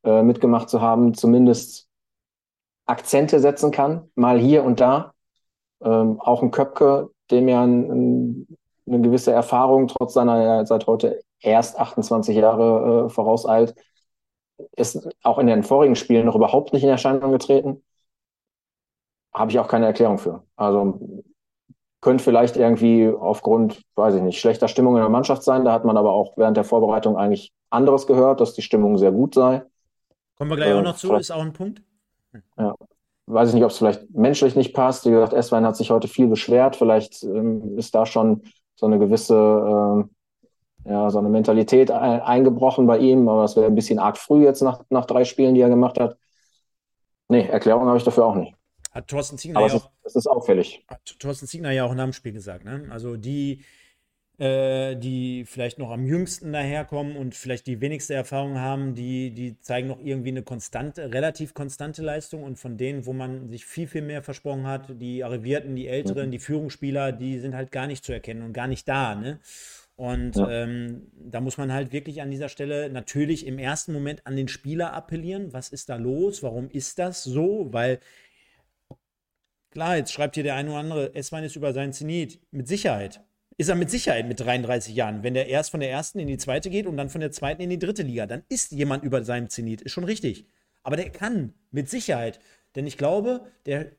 äh, mitgemacht zu haben, zumindest Akzente setzen kann, mal hier und da. Ähm, auch ein Köpke, dem ja ein, ein, eine gewisse Erfahrung trotz seiner seit heute erst 28 Jahre äh, vorauseilt, ist auch in den vorigen Spielen noch überhaupt nicht in Erscheinung getreten. Habe ich auch keine Erklärung für. Also könnte vielleicht irgendwie aufgrund, weiß ich nicht, schlechter Stimmung in der Mannschaft sein. Da hat man aber auch während der Vorbereitung eigentlich anderes gehört, dass die Stimmung sehr gut sei. Kommen wir gleich äh, auch noch zu, ist auch ein Punkt. Ja. weiß ich nicht, ob es vielleicht menschlich nicht passt. Wie gesagt, Eswein hat sich heute viel beschwert. Vielleicht ähm, ist da schon so eine gewisse, äh, ja, so eine Mentalität ein, eingebrochen bei ihm, aber es wäre ein bisschen arg früh jetzt nach, nach drei Spielen, die er gemacht hat. Nee, Erklärung habe ich dafür auch nicht. Hat Thorsten Ziegner aber ja auch. Das ist auffällig. Hat Thorsten Ziegner ja auch nach dem Spiel gesagt, ne? Also die äh, die vielleicht noch am jüngsten daherkommen und vielleicht die wenigste Erfahrung haben, die, die zeigen noch irgendwie eine konstante, relativ konstante Leistung und von denen, wo man sich viel, viel mehr versprochen hat, die Arrivierten, die Älteren, mhm. die Führungsspieler, die sind halt gar nicht zu erkennen und gar nicht da, ne? Und ja. ähm, da muss man halt wirklich an dieser Stelle natürlich im ersten Moment an den Spieler appellieren. Was ist da los? Warum ist das so? Weil klar, jetzt schreibt hier der eine oder andere, Esswein ist über seinen Zenit. Mit Sicherheit ist er mit Sicherheit mit 33 Jahren. Wenn der erst von der ersten in die zweite geht und dann von der zweiten in die dritte Liga, dann ist jemand über seinem Zenit. Ist schon richtig. Aber der kann mit Sicherheit. Denn ich glaube, der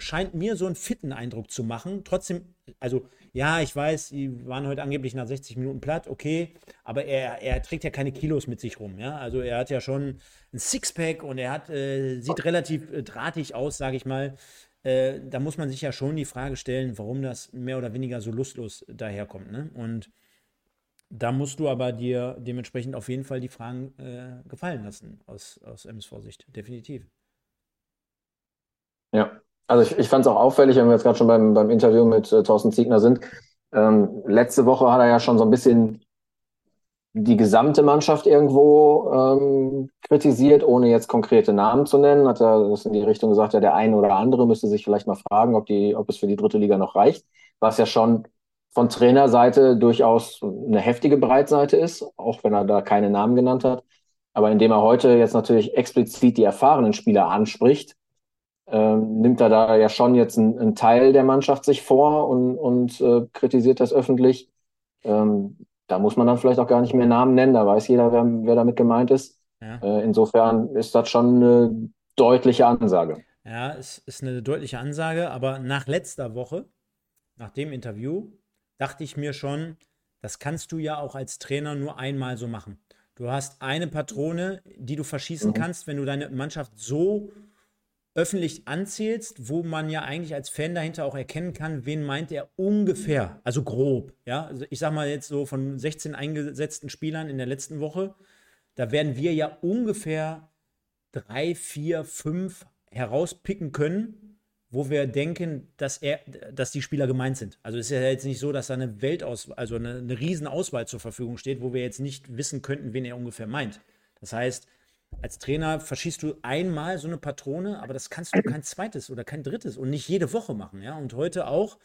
scheint mir so einen fitten Eindruck zu machen. Trotzdem, also ja, ich weiß, die waren heute angeblich nach 60 Minuten platt, okay, aber er, er trägt ja keine Kilos mit sich rum, ja. Also er hat ja schon ein Sixpack und er hat, äh, sieht relativ äh, drahtig aus, sage ich mal. Äh, da muss man sich ja schon die Frage stellen, warum das mehr oder weniger so lustlos daherkommt. Ne? Und da musst du aber dir dementsprechend auf jeden Fall die Fragen äh, gefallen lassen, aus, aus MSV-Sicht, definitiv. Ja, also ich, ich fand es auch auffällig, wenn wir jetzt gerade schon beim, beim Interview mit äh, Thorsten Ziegner sind. Ähm, letzte Woche hat er ja schon so ein bisschen die gesamte Mannschaft irgendwo ähm, kritisiert, ohne jetzt konkrete Namen zu nennen. Hat er das in die Richtung gesagt, ja, der eine oder andere müsste sich vielleicht mal fragen, ob, die, ob es für die dritte Liga noch reicht. Was ja schon von Trainerseite durchaus eine heftige Breitseite ist, auch wenn er da keine Namen genannt hat. Aber indem er heute jetzt natürlich explizit die erfahrenen Spieler anspricht, ähm, nimmt er da ja schon jetzt einen, Teil der Mannschaft sich vor und, und äh, kritisiert das öffentlich. Ähm, da muss man dann vielleicht auch gar nicht mehr Namen nennen, da weiß jeder, wer, wer damit gemeint ist. Ja. Äh, insofern ist das schon eine deutliche Ansage. Ja, es ist eine deutliche Ansage, aber nach letzter Woche, nach dem Interview, dachte ich mir schon, das kannst du ja auch als Trainer nur einmal so machen. Du hast eine Patrone, die du verschießen mhm. kannst, wenn du deine Mannschaft so öffentlich anzählst, wo man ja eigentlich als Fan dahinter auch erkennen kann, wen meint er ungefähr, also grob. Ja, also ich sag mal jetzt so von 16 eingesetzten Spielern in der letzten Woche, da werden wir ja ungefähr drei, vier, fünf herauspicken können, wo wir denken, dass er, dass die Spieler gemeint sind. Also es ist ja jetzt nicht so, dass da eine Weltauswahl, also eine, eine Riesenauswahl zur Verfügung steht, wo wir jetzt nicht wissen könnten, wen er ungefähr meint. Das heißt, als Trainer verschießt du einmal so eine Patrone, aber das kannst du kein zweites oder kein drittes und nicht jede Woche machen, ja. Und heute auch,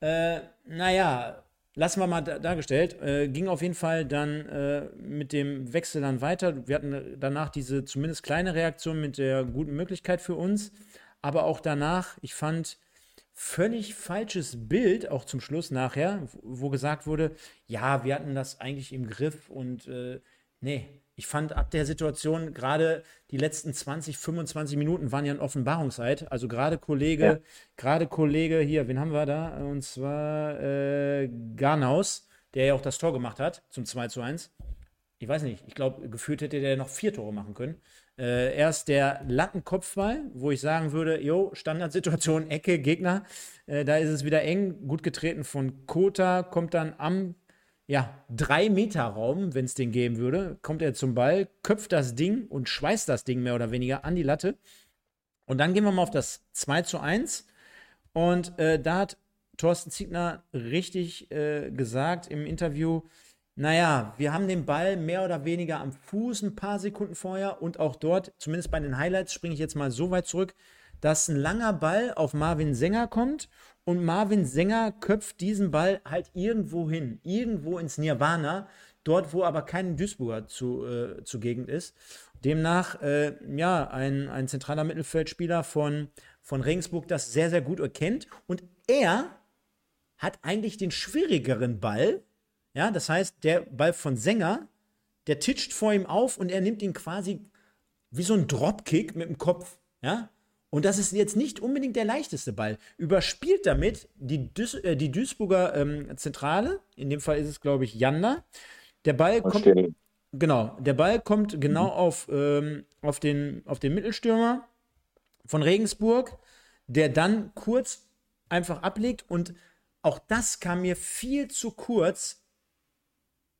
äh, naja, lassen wir mal da, dargestellt, äh, ging auf jeden Fall dann äh, mit dem Wechsel dann weiter. Wir hatten danach diese zumindest kleine Reaktion mit der guten Möglichkeit für uns, aber auch danach, ich fand, völlig falsches Bild, auch zum Schluss nachher, wo gesagt wurde, ja, wir hatten das eigentlich im Griff und äh, nee, ich fand ab der Situation gerade die letzten 20, 25 Minuten waren ja ein Offenbarungseid. Also gerade Kollege, ja. gerade Kollege hier, wen haben wir da? Und zwar äh, Garnaus, der ja auch das Tor gemacht hat zum 2 zu 1. Ich weiß nicht, ich glaube, gefühlt hätte der noch vier Tore machen können. Äh, erst der Lattenkopfball, wo ich sagen würde, jo, Standardsituation, Ecke, Gegner. Äh, da ist es wieder eng, gut getreten von Kota, kommt dann am ja, drei Meter Raum, wenn es den geben würde, kommt er zum Ball, köpft das Ding und schweißt das Ding mehr oder weniger an die Latte. Und dann gehen wir mal auf das 2 zu 1. Und äh, da hat Thorsten Ziegner richtig äh, gesagt im Interview, naja, wir haben den Ball mehr oder weniger am Fuß ein paar Sekunden vorher und auch dort, zumindest bei den Highlights, springe ich jetzt mal so weit zurück, dass ein langer Ball auf Marvin Sänger kommt und Marvin Sänger köpft diesen Ball halt irgendwo hin, irgendwo ins Nirvana, dort, wo aber kein Duisburger zu, äh, zugegen ist. Demnach, äh, ja, ein, ein zentraler Mittelfeldspieler von, von Regensburg das sehr, sehr gut erkennt. Und er hat eigentlich den schwierigeren Ball. Ja, das heißt, der Ball von Sänger, der titscht vor ihm auf und er nimmt ihn quasi wie so ein Dropkick mit dem Kopf. Ja, und das ist jetzt nicht unbedingt der leichteste Ball. Überspielt damit die, Duis äh, die Duisburger ähm, Zentrale. In dem Fall ist es, glaube ich, Janda. Der Ball kommt. Genau, der Ball kommt genau mhm. auf, ähm, auf, den, auf den Mittelstürmer. von Regensburg, der dann kurz einfach ablegt und auch das kam mir viel zu kurz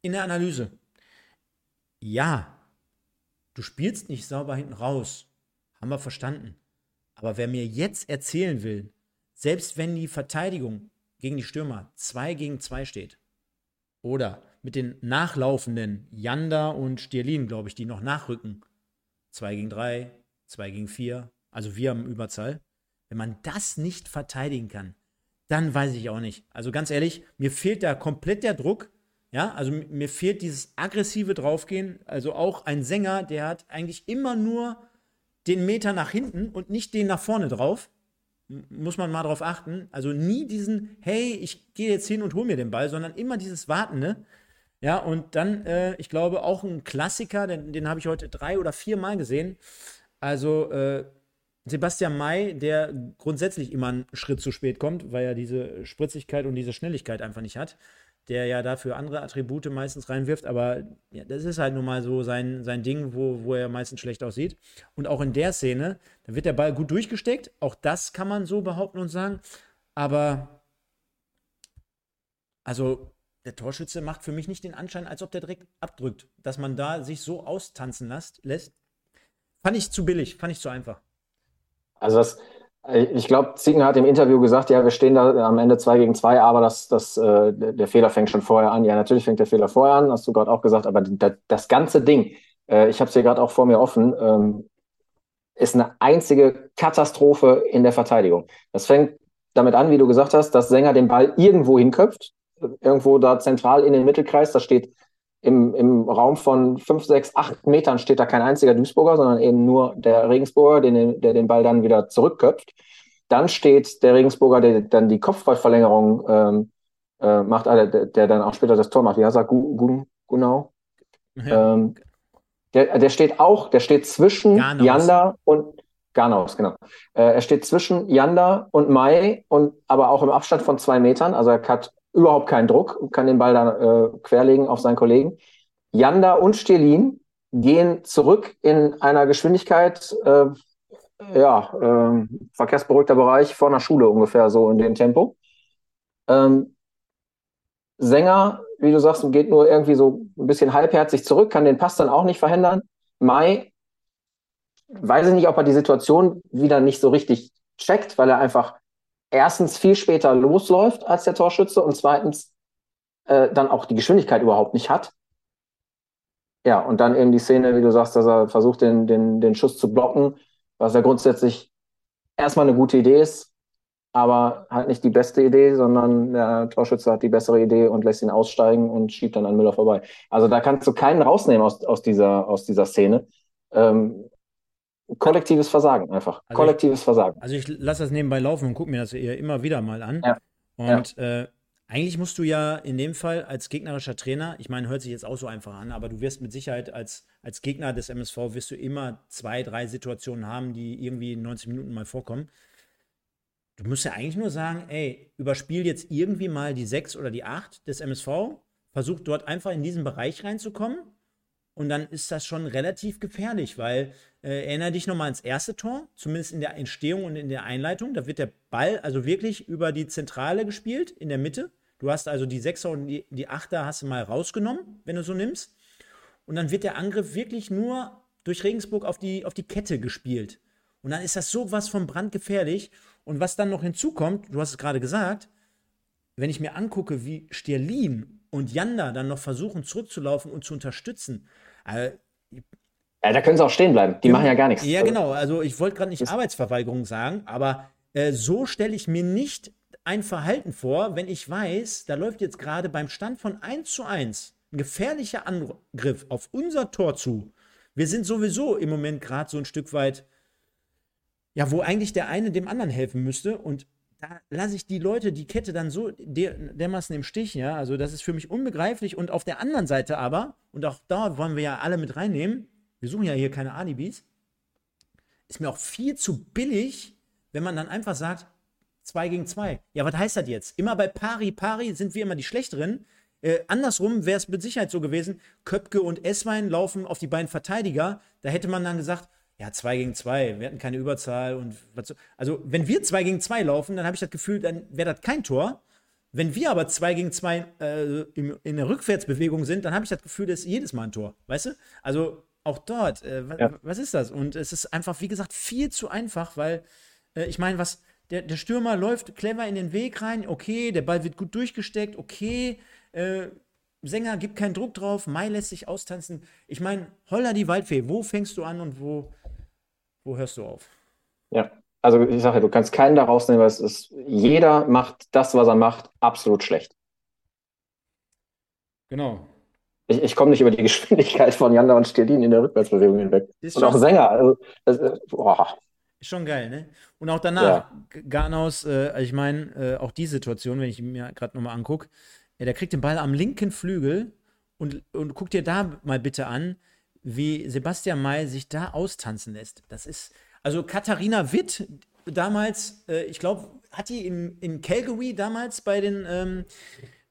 in der Analyse. Ja, du spielst nicht sauber hinten raus. Haben wir verstanden. Aber wer mir jetzt erzählen will, selbst wenn die Verteidigung gegen die Stürmer 2 gegen 2 steht, oder mit den nachlaufenden Janda und Stierlin, glaube ich, die noch nachrücken, 2 gegen 3, 2 gegen 4, also wir haben Überzahl. Wenn man das nicht verteidigen kann, dann weiß ich auch nicht. Also ganz ehrlich, mir fehlt da komplett der Druck. Ja, also mir fehlt dieses aggressive Draufgehen. Also auch ein Sänger, der hat eigentlich immer nur den Meter nach hinten und nicht den nach vorne drauf. Muss man mal drauf achten. Also nie diesen, hey, ich gehe jetzt hin und hole mir den Ball, sondern immer dieses Wartende. Ja, und dann, äh, ich glaube, auch ein Klassiker, den, den habe ich heute drei oder vier Mal gesehen. Also, äh, Sebastian May, der grundsätzlich immer einen Schritt zu spät kommt, weil er diese Spritzigkeit und diese Schnelligkeit einfach nicht hat, der ja dafür andere Attribute meistens reinwirft, aber ja, das ist halt nun mal so sein, sein Ding, wo, wo er meistens schlecht aussieht. Und auch in der Szene, da wird der Ball gut durchgesteckt, auch das kann man so behaupten und sagen, aber also der Torschütze macht für mich nicht den Anschein, als ob der direkt abdrückt, dass man da sich so austanzen lässt. Fand ich zu billig, fand ich zu einfach. Also das, ich glaube, Ziegen hat im Interview gesagt, ja, wir stehen da am Ende zwei gegen zwei, aber das, das, äh, der Fehler fängt schon vorher an. Ja, natürlich fängt der Fehler vorher an, hast du gerade auch gesagt, aber das, das ganze Ding, äh, ich habe es hier gerade auch vor mir offen, ähm, ist eine einzige Katastrophe in der Verteidigung. Das fängt damit an, wie du gesagt hast, dass Sänger den Ball irgendwo hinköpft, irgendwo da zentral in den Mittelkreis, da steht im, im Raum von fünf, sechs, acht Metern steht da kein einziger Duisburger, sondern eben nur der Regensburger, den, der den Ball dann wieder zurückköpft. Dann steht der Regensburger, der dann die Kopfballverlängerung ähm, äh, macht, äh, der, der, dann auch später das Tor macht. Wie heißt er? Genau. Ja. Ähm, der, der steht auch, der steht zwischen Garnaus. Janda und Garnaus, genau. Äh, er steht zwischen Janda und Mai und aber auch im Abstand von zwei Metern. Also er hat überhaupt keinen Druck und kann den Ball dann äh, querlegen auf seinen Kollegen. Janda und Stelin gehen zurück in einer Geschwindigkeit, äh, ja, äh, verkehrsberuhigter Bereich vor einer Schule ungefähr so in dem Tempo. Ähm, Sänger, wie du sagst, geht nur irgendwie so ein bisschen halbherzig zurück, kann den Pass dann auch nicht verhindern. Mai, weiß ich nicht, ob er die Situation wieder nicht so richtig checkt, weil er einfach erstens viel später losläuft als der Torschütze und zweitens äh, dann auch die Geschwindigkeit überhaupt nicht hat. Ja, und dann eben die Szene, wie du sagst, dass er versucht, den, den, den Schuss zu blocken, was ja grundsätzlich erstmal eine gute Idee ist, aber halt nicht die beste Idee, sondern der Torschütze hat die bessere Idee und lässt ihn aussteigen und schiebt dann an Müller vorbei. Also da kannst du keinen rausnehmen aus, aus, dieser, aus dieser Szene. Ähm, kollektives Versagen einfach. Also kollektives ich, Versagen. Also ich lasse das nebenbei laufen und gucke mir das eher immer wieder mal an. Ja. Und ja. Äh, eigentlich musst du ja in dem Fall als gegnerischer Trainer, ich meine, hört sich jetzt auch so einfach an, aber du wirst mit Sicherheit als, als Gegner des MSV wirst du immer zwei, drei Situationen haben, die irgendwie in 90 Minuten mal vorkommen. Du musst ja eigentlich nur sagen, ey, überspiel jetzt irgendwie mal die 6 oder die 8 des MSV, versuch dort einfach in diesen Bereich reinzukommen und dann ist das schon relativ gefährlich, weil äh, erinnere dich nochmal ans erste Tor, zumindest in der Entstehung und in der Einleitung. Da wird der Ball also wirklich über die Zentrale gespielt, in der Mitte. Du hast also die Sechser und die, die Achter hast du mal rausgenommen, wenn du so nimmst. Und dann wird der Angriff wirklich nur durch Regensburg auf die, auf die Kette gespielt. Und dann ist das sowas von brandgefährlich. Und was dann noch hinzukommt, du hast es gerade gesagt, wenn ich mir angucke, wie Sterlin und Janda dann noch versuchen zurückzulaufen und zu unterstützen, äh, ja, da können sie auch stehen bleiben. Die ja, machen ja gar nichts. Ja, genau. Also ich wollte gerade nicht Arbeitsverweigerung sagen, aber äh, so stelle ich mir nicht ein Verhalten vor, wenn ich weiß, da läuft jetzt gerade beim Stand von 1 zu 1 ein gefährlicher Angriff auf unser Tor zu. Wir sind sowieso im Moment gerade so ein Stück weit, ja, wo eigentlich der eine dem anderen helfen müsste. Und da lasse ich die Leute, die Kette dann so der, dermaßen im Stich, ja. Also das ist für mich unbegreiflich. Und auf der anderen Seite aber, und auch da wollen wir ja alle mit reinnehmen, wir suchen ja hier keine Alibis, ist mir auch viel zu billig, wenn man dann einfach sagt, 2 gegen 2. Ja, was heißt das jetzt? Immer bei Pari, Pari sind wir immer die Schlechteren. Äh, andersrum wäre es mit Sicherheit so gewesen, Köpke und Esswein laufen auf die beiden Verteidiger. Da hätte man dann gesagt, ja, 2 gegen 2, wir hatten keine Überzahl und was, also wenn wir 2 gegen 2 laufen, dann habe ich das Gefühl, dann wäre das kein Tor. Wenn wir aber 2 gegen 2 äh, in, in der Rückwärtsbewegung sind, dann habe ich das Gefühl, das ist jedes Mal ein Tor, weißt du? Also auch dort, äh, ja. was ist das? Und es ist einfach, wie gesagt, viel zu einfach, weil äh, ich meine, was, der, der Stürmer läuft clever in den Weg rein, okay, der Ball wird gut durchgesteckt, okay, äh, Sänger gibt keinen Druck drauf, Mai lässt sich austanzen. Ich meine, Holla die Waldfee, wo fängst du an und wo, wo hörst du auf? Ja, also ich sage ja, du kannst keinen da rausnehmen, weil es ist, jeder macht das, was er macht, absolut schlecht. Genau. Ich, ich komme nicht über die Geschwindigkeit von Janda und Stedin in der Rückwärtsbewegung hinweg. Ist und auch Sänger. Also, das, boah. Ist schon geil, ne? Und auch danach, ja. Garnaus, äh, ich meine, äh, auch die Situation, wenn ich mir gerade nochmal angucke, ja, der kriegt den Ball am linken Flügel und, und guck dir da mal bitte an, wie Sebastian May sich da austanzen lässt. Das ist, also Katharina Witt, damals, äh, ich glaube, hat die in, in Calgary damals bei den, ähm,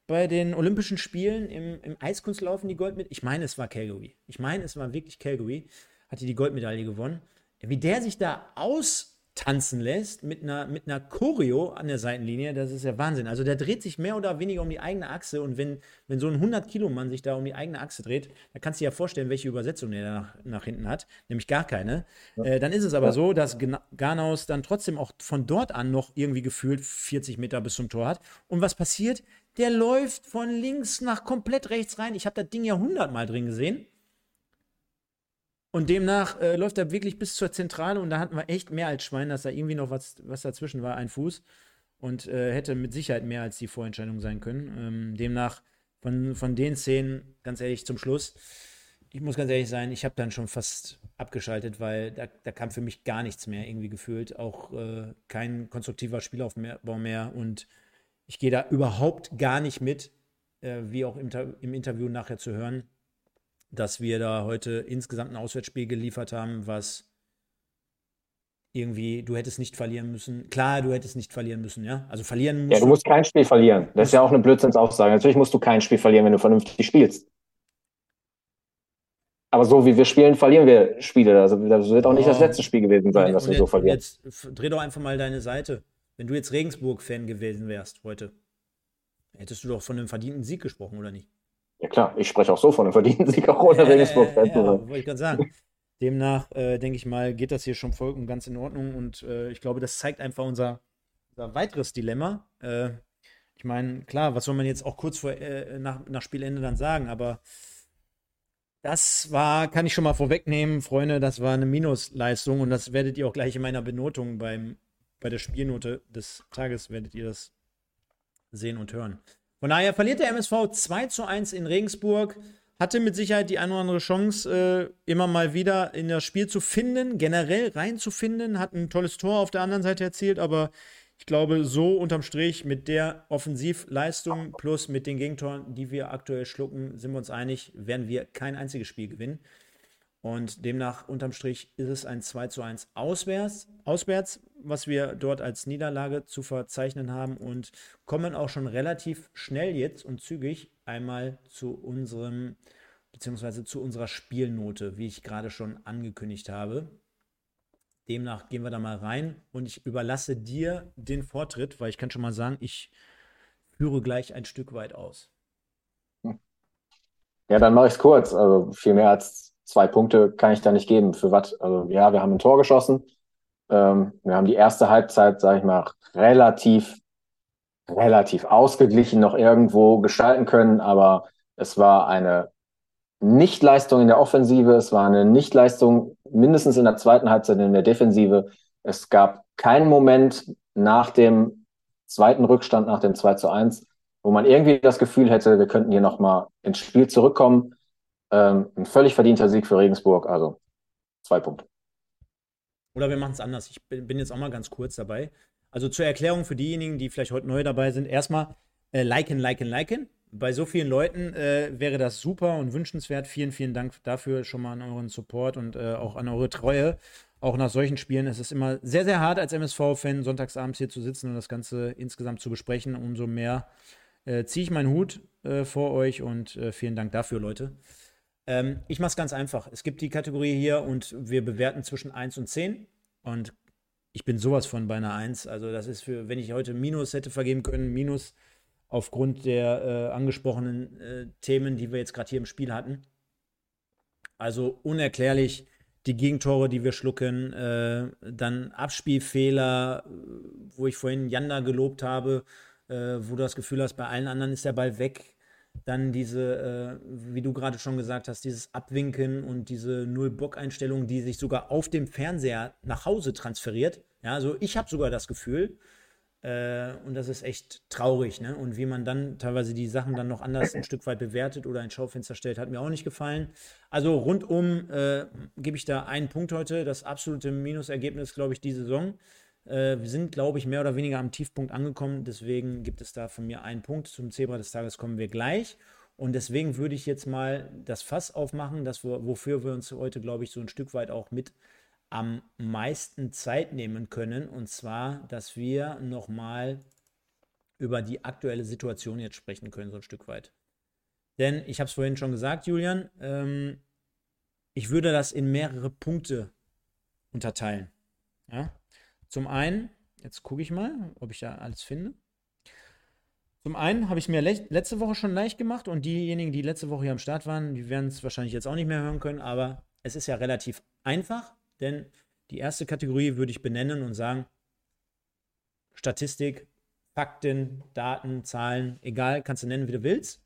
bei den Olympischen Spielen im, im Eiskunstlaufen die Goldmedaille, ich meine, es war Calgary. Ich meine, es war wirklich Calgary, hat die die Goldmedaille gewonnen. Wie der sich da aus tanzen lässt mit einer, mit einer Choreo an der Seitenlinie, das ist ja Wahnsinn. Also der dreht sich mehr oder weniger um die eigene Achse und wenn, wenn so ein 100-Kilo-Mann sich da um die eigene Achse dreht, dann kannst du dir ja vorstellen, welche Übersetzung er nach, nach hinten hat, nämlich gar keine. Ja. Äh, dann ist es aber ja. so, dass Garnaus dann trotzdem auch von dort an noch irgendwie gefühlt 40 Meter bis zum Tor hat. Und was passiert? Der läuft von links nach komplett rechts rein. Ich habe das Ding ja hundertmal drin gesehen. Und demnach äh, läuft er wirklich bis zur Zentrale und da hatten wir echt mehr als Schwein, dass da irgendwie noch was, was dazwischen war, ein Fuß. Und äh, hätte mit Sicherheit mehr als die Vorentscheidung sein können. Ähm, demnach von, von den Szenen, ganz ehrlich, zum Schluss, ich muss ganz ehrlich sein, ich habe dann schon fast abgeschaltet, weil da, da, kam für mich gar nichts mehr irgendwie gefühlt. Auch äh, kein konstruktiver Spielaufbau mehr. Und ich gehe da überhaupt gar nicht mit, äh, wie auch im, im Interview nachher zu hören dass wir da heute insgesamt ein Auswärtsspiel geliefert haben, was irgendwie, du hättest nicht verlieren müssen. Klar, du hättest nicht verlieren müssen, ja. Also verlieren musst Ja, du musst kein Spiel verlieren. Das ist ja auch eine Blödsinnsaussage. Natürlich musst du kein Spiel verlieren, wenn du vernünftig spielst. Aber so wie wir spielen, verlieren wir Spiele. Also das wird auch nicht oh. das letzte Spiel gewesen sein, dass wir so verlieren. Jetzt dreh doch einfach mal deine Seite. Wenn du jetzt Regensburg-Fan gewesen wärst heute, hättest du doch von einem verdienten Sieg gesprochen, oder nicht? Ja klar, ich spreche auch so von einem verdienten Sieg auch ohne Regensburg. Äh, ja, wollte ich gerade sagen. Demnach, äh, denke ich mal, geht das hier schon voll und ganz in Ordnung. Und äh, ich glaube, das zeigt einfach unser, unser weiteres Dilemma. Äh, ich meine, klar, was soll man jetzt auch kurz vor, äh, nach, nach Spielende dann sagen, aber das war, kann ich schon mal vorwegnehmen, Freunde, das war eine Minusleistung und das werdet ihr auch gleich in meiner Benotung beim, bei der Spielnote des Tages, werdet ihr das sehen und hören. Von daher verliert der MSV 2 zu 1 in Regensburg. Hatte mit Sicherheit die eine oder andere Chance, äh, immer mal wieder in das Spiel zu finden, generell reinzufinden. Hat ein tolles Tor auf der anderen Seite erzielt, aber ich glaube, so unterm Strich mit der Offensivleistung plus mit den Gegentoren, die wir aktuell schlucken, sind wir uns einig, werden wir kein einziges Spiel gewinnen. Und demnach unterm Strich ist es ein 2 zu 1 auswärts, auswärts, was wir dort als Niederlage zu verzeichnen haben und kommen auch schon relativ schnell jetzt und zügig einmal zu unserem, beziehungsweise zu unserer Spielnote, wie ich gerade schon angekündigt habe. Demnach gehen wir da mal rein und ich überlasse dir den Vortritt, weil ich kann schon mal sagen, ich führe gleich ein Stück weit aus. Ja, dann mache ich es kurz. Also viel mehr als zwei Punkte kann ich da nicht geben. Für was? Also ja, wir haben ein Tor geschossen. Ähm, wir haben die erste Halbzeit, sage ich mal, relativ, relativ ausgeglichen noch irgendwo gestalten können, aber es war eine Nichtleistung in der Offensive, es war eine Nichtleistung mindestens in der zweiten Halbzeit in der Defensive. Es gab keinen Moment nach dem zweiten Rückstand, nach dem 2 zu 1, wo man irgendwie das Gefühl hätte, wir könnten hier nochmal ins Spiel zurückkommen. Ähm, ein völlig verdienter Sieg für Regensburg, also zwei Punkte. Oder wir machen es anders. Ich bin jetzt auch mal ganz kurz dabei. Also zur Erklärung für diejenigen, die vielleicht heute neu dabei sind, erstmal äh, liken, liken, liken. Bei so vielen Leuten äh, wäre das super und wünschenswert. Vielen, vielen Dank dafür schon mal an euren Support und äh, auch an eure Treue. Auch nach solchen Spielen ist es immer sehr, sehr hart als MSV-Fan, sonntagsabends hier zu sitzen und das Ganze insgesamt zu besprechen. Umso mehr äh, ziehe ich meinen Hut äh, vor euch und äh, vielen Dank dafür, Leute. Ähm, ich mache es ganz einfach. Es gibt die Kategorie hier und wir bewerten zwischen 1 und 10. Und ich bin sowas von bei einer 1. Also das ist für, wenn ich heute Minus hätte vergeben können, Minus aufgrund der äh, angesprochenen äh, Themen, die wir jetzt gerade hier im Spiel hatten. Also unerklärlich die Gegentore, die wir schlucken, äh, dann Abspielfehler, wo ich vorhin Janda gelobt habe, äh, wo du das Gefühl hast, bei allen anderen ist der Ball weg. Dann diese, äh, wie du gerade schon gesagt hast, dieses Abwinken und diese Null-Bock-Einstellung, die sich sogar auf dem Fernseher nach Hause transferiert. Ja, also ich habe sogar das Gefühl, äh, und das ist echt traurig, ne? Und wie man dann teilweise die Sachen dann noch anders ein Stück weit bewertet oder ein Schaufenster stellt, hat mir auch nicht gefallen. Also rundum äh, gebe ich da einen Punkt heute. Das absolute Minusergebnis, glaube ich, die Saison. Äh, wir sind, glaube ich, mehr oder weniger am Tiefpunkt angekommen. Deswegen gibt es da von mir einen Punkt. Zum Zebra des Tages kommen wir gleich. Und deswegen würde ich jetzt mal das Fass aufmachen, dass wir, wofür wir uns heute, glaube ich, so ein Stück weit auch mit am meisten Zeit nehmen können. Und zwar, dass wir nochmal über die aktuelle Situation jetzt sprechen können, so ein Stück weit. Denn ich habe es vorhin schon gesagt, Julian, ähm, ich würde das in mehrere Punkte unterteilen. Ja? Zum einen, jetzt gucke ich mal, ob ich da alles finde. Zum einen habe ich mir le letzte Woche schon leicht gemacht und diejenigen, die letzte Woche hier am Start waren, die werden es wahrscheinlich jetzt auch nicht mehr hören können, aber es ist ja relativ einfach. Denn die erste Kategorie würde ich benennen und sagen, Statistik, Fakten, Daten, Zahlen, egal, kannst du nennen, wie du willst.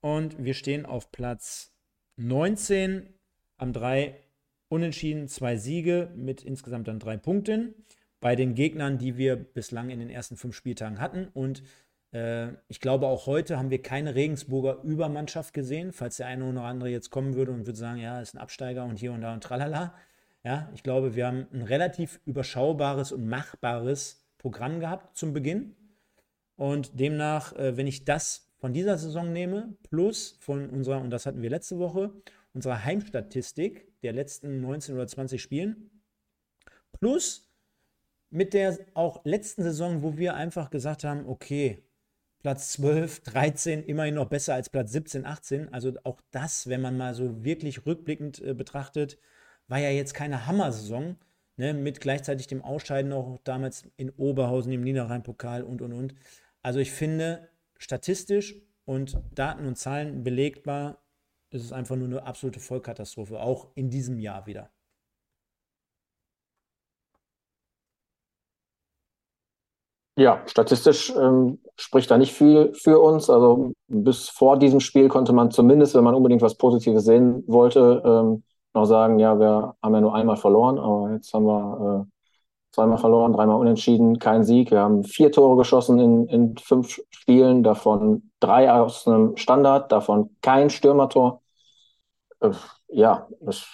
Und wir stehen auf Platz 19 am drei Unentschieden, zwei Siege mit insgesamt dann drei Punkten bei den Gegnern, die wir bislang in den ersten fünf Spieltagen hatten. Und äh, ich glaube, auch heute haben wir keine Regensburger Übermannschaft gesehen, falls der eine oder andere jetzt kommen würde und würde sagen, ja, ist ein Absteiger und hier und da und tralala. Ja, ich glaube, wir haben ein relativ überschaubares und machbares Programm gehabt zum Beginn. Und demnach, äh, wenn ich das von dieser Saison nehme, plus von unserer, und das hatten wir letzte Woche, unserer Heimstatistik der letzten 19 oder 20 Spielen, plus mit der auch letzten Saison, wo wir einfach gesagt haben, okay, Platz 12, 13, immerhin noch besser als Platz 17, 18. Also auch das, wenn man mal so wirklich rückblickend äh, betrachtet, war ja jetzt keine Hammer-Saison, ne, mit gleichzeitig dem Ausscheiden auch damals in Oberhausen im Niederrhein-Pokal und und und. Also ich finde, statistisch und Daten und Zahlen belegbar ist es einfach nur eine absolute Vollkatastrophe, auch in diesem Jahr wieder. Ja, statistisch ähm, spricht da nicht viel für uns. Also bis vor diesem Spiel konnte man zumindest, wenn man unbedingt was Positives sehen wollte, ähm, noch sagen, ja, wir haben ja nur einmal verloren, aber jetzt haben wir äh, zweimal verloren, dreimal unentschieden, kein Sieg. Wir haben vier Tore geschossen in, in fünf Spielen, davon drei aus einem Standard, davon kein Stürmertor. Äh, ja, das,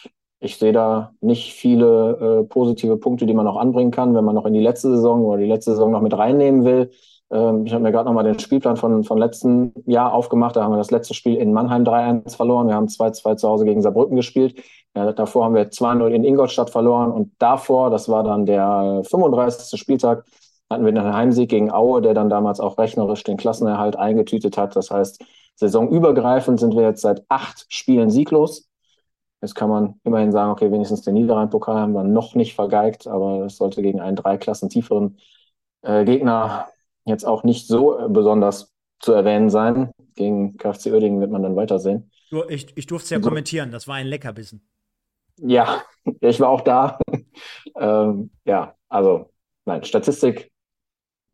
ich sehe da nicht viele äh, positive Punkte, die man noch anbringen kann, wenn man noch in die letzte Saison oder die letzte Saison noch mit reinnehmen will. Ähm, ich habe mir gerade nochmal den Spielplan von, von letzten Jahr aufgemacht. Da haben wir das letzte Spiel in Mannheim 3-1 verloren. Wir haben 2-2 zu Hause gegen Saarbrücken gespielt. Ja, davor haben wir 2-0 in Ingolstadt verloren. Und davor, das war dann der 35. Spieltag, hatten wir einen Heimsieg gegen Aue, der dann damals auch rechnerisch den Klassenerhalt eingetütet hat. Das heißt, saisonübergreifend sind wir jetzt seit acht Spielen sieglos. Jetzt kann man immerhin sagen, okay, wenigstens den Niederrhein-Pokal haben wir noch nicht vergeigt, aber das sollte gegen einen drei Klassen tieferen äh, Gegner jetzt auch nicht so äh, besonders zu erwähnen sein. Gegen KfC Oerdingen wird man dann weitersehen. Ich, ich durfte es ja so. kommentieren, das war ein Leckerbissen. Ja, ich war auch da. ähm, ja, also, nein, Statistik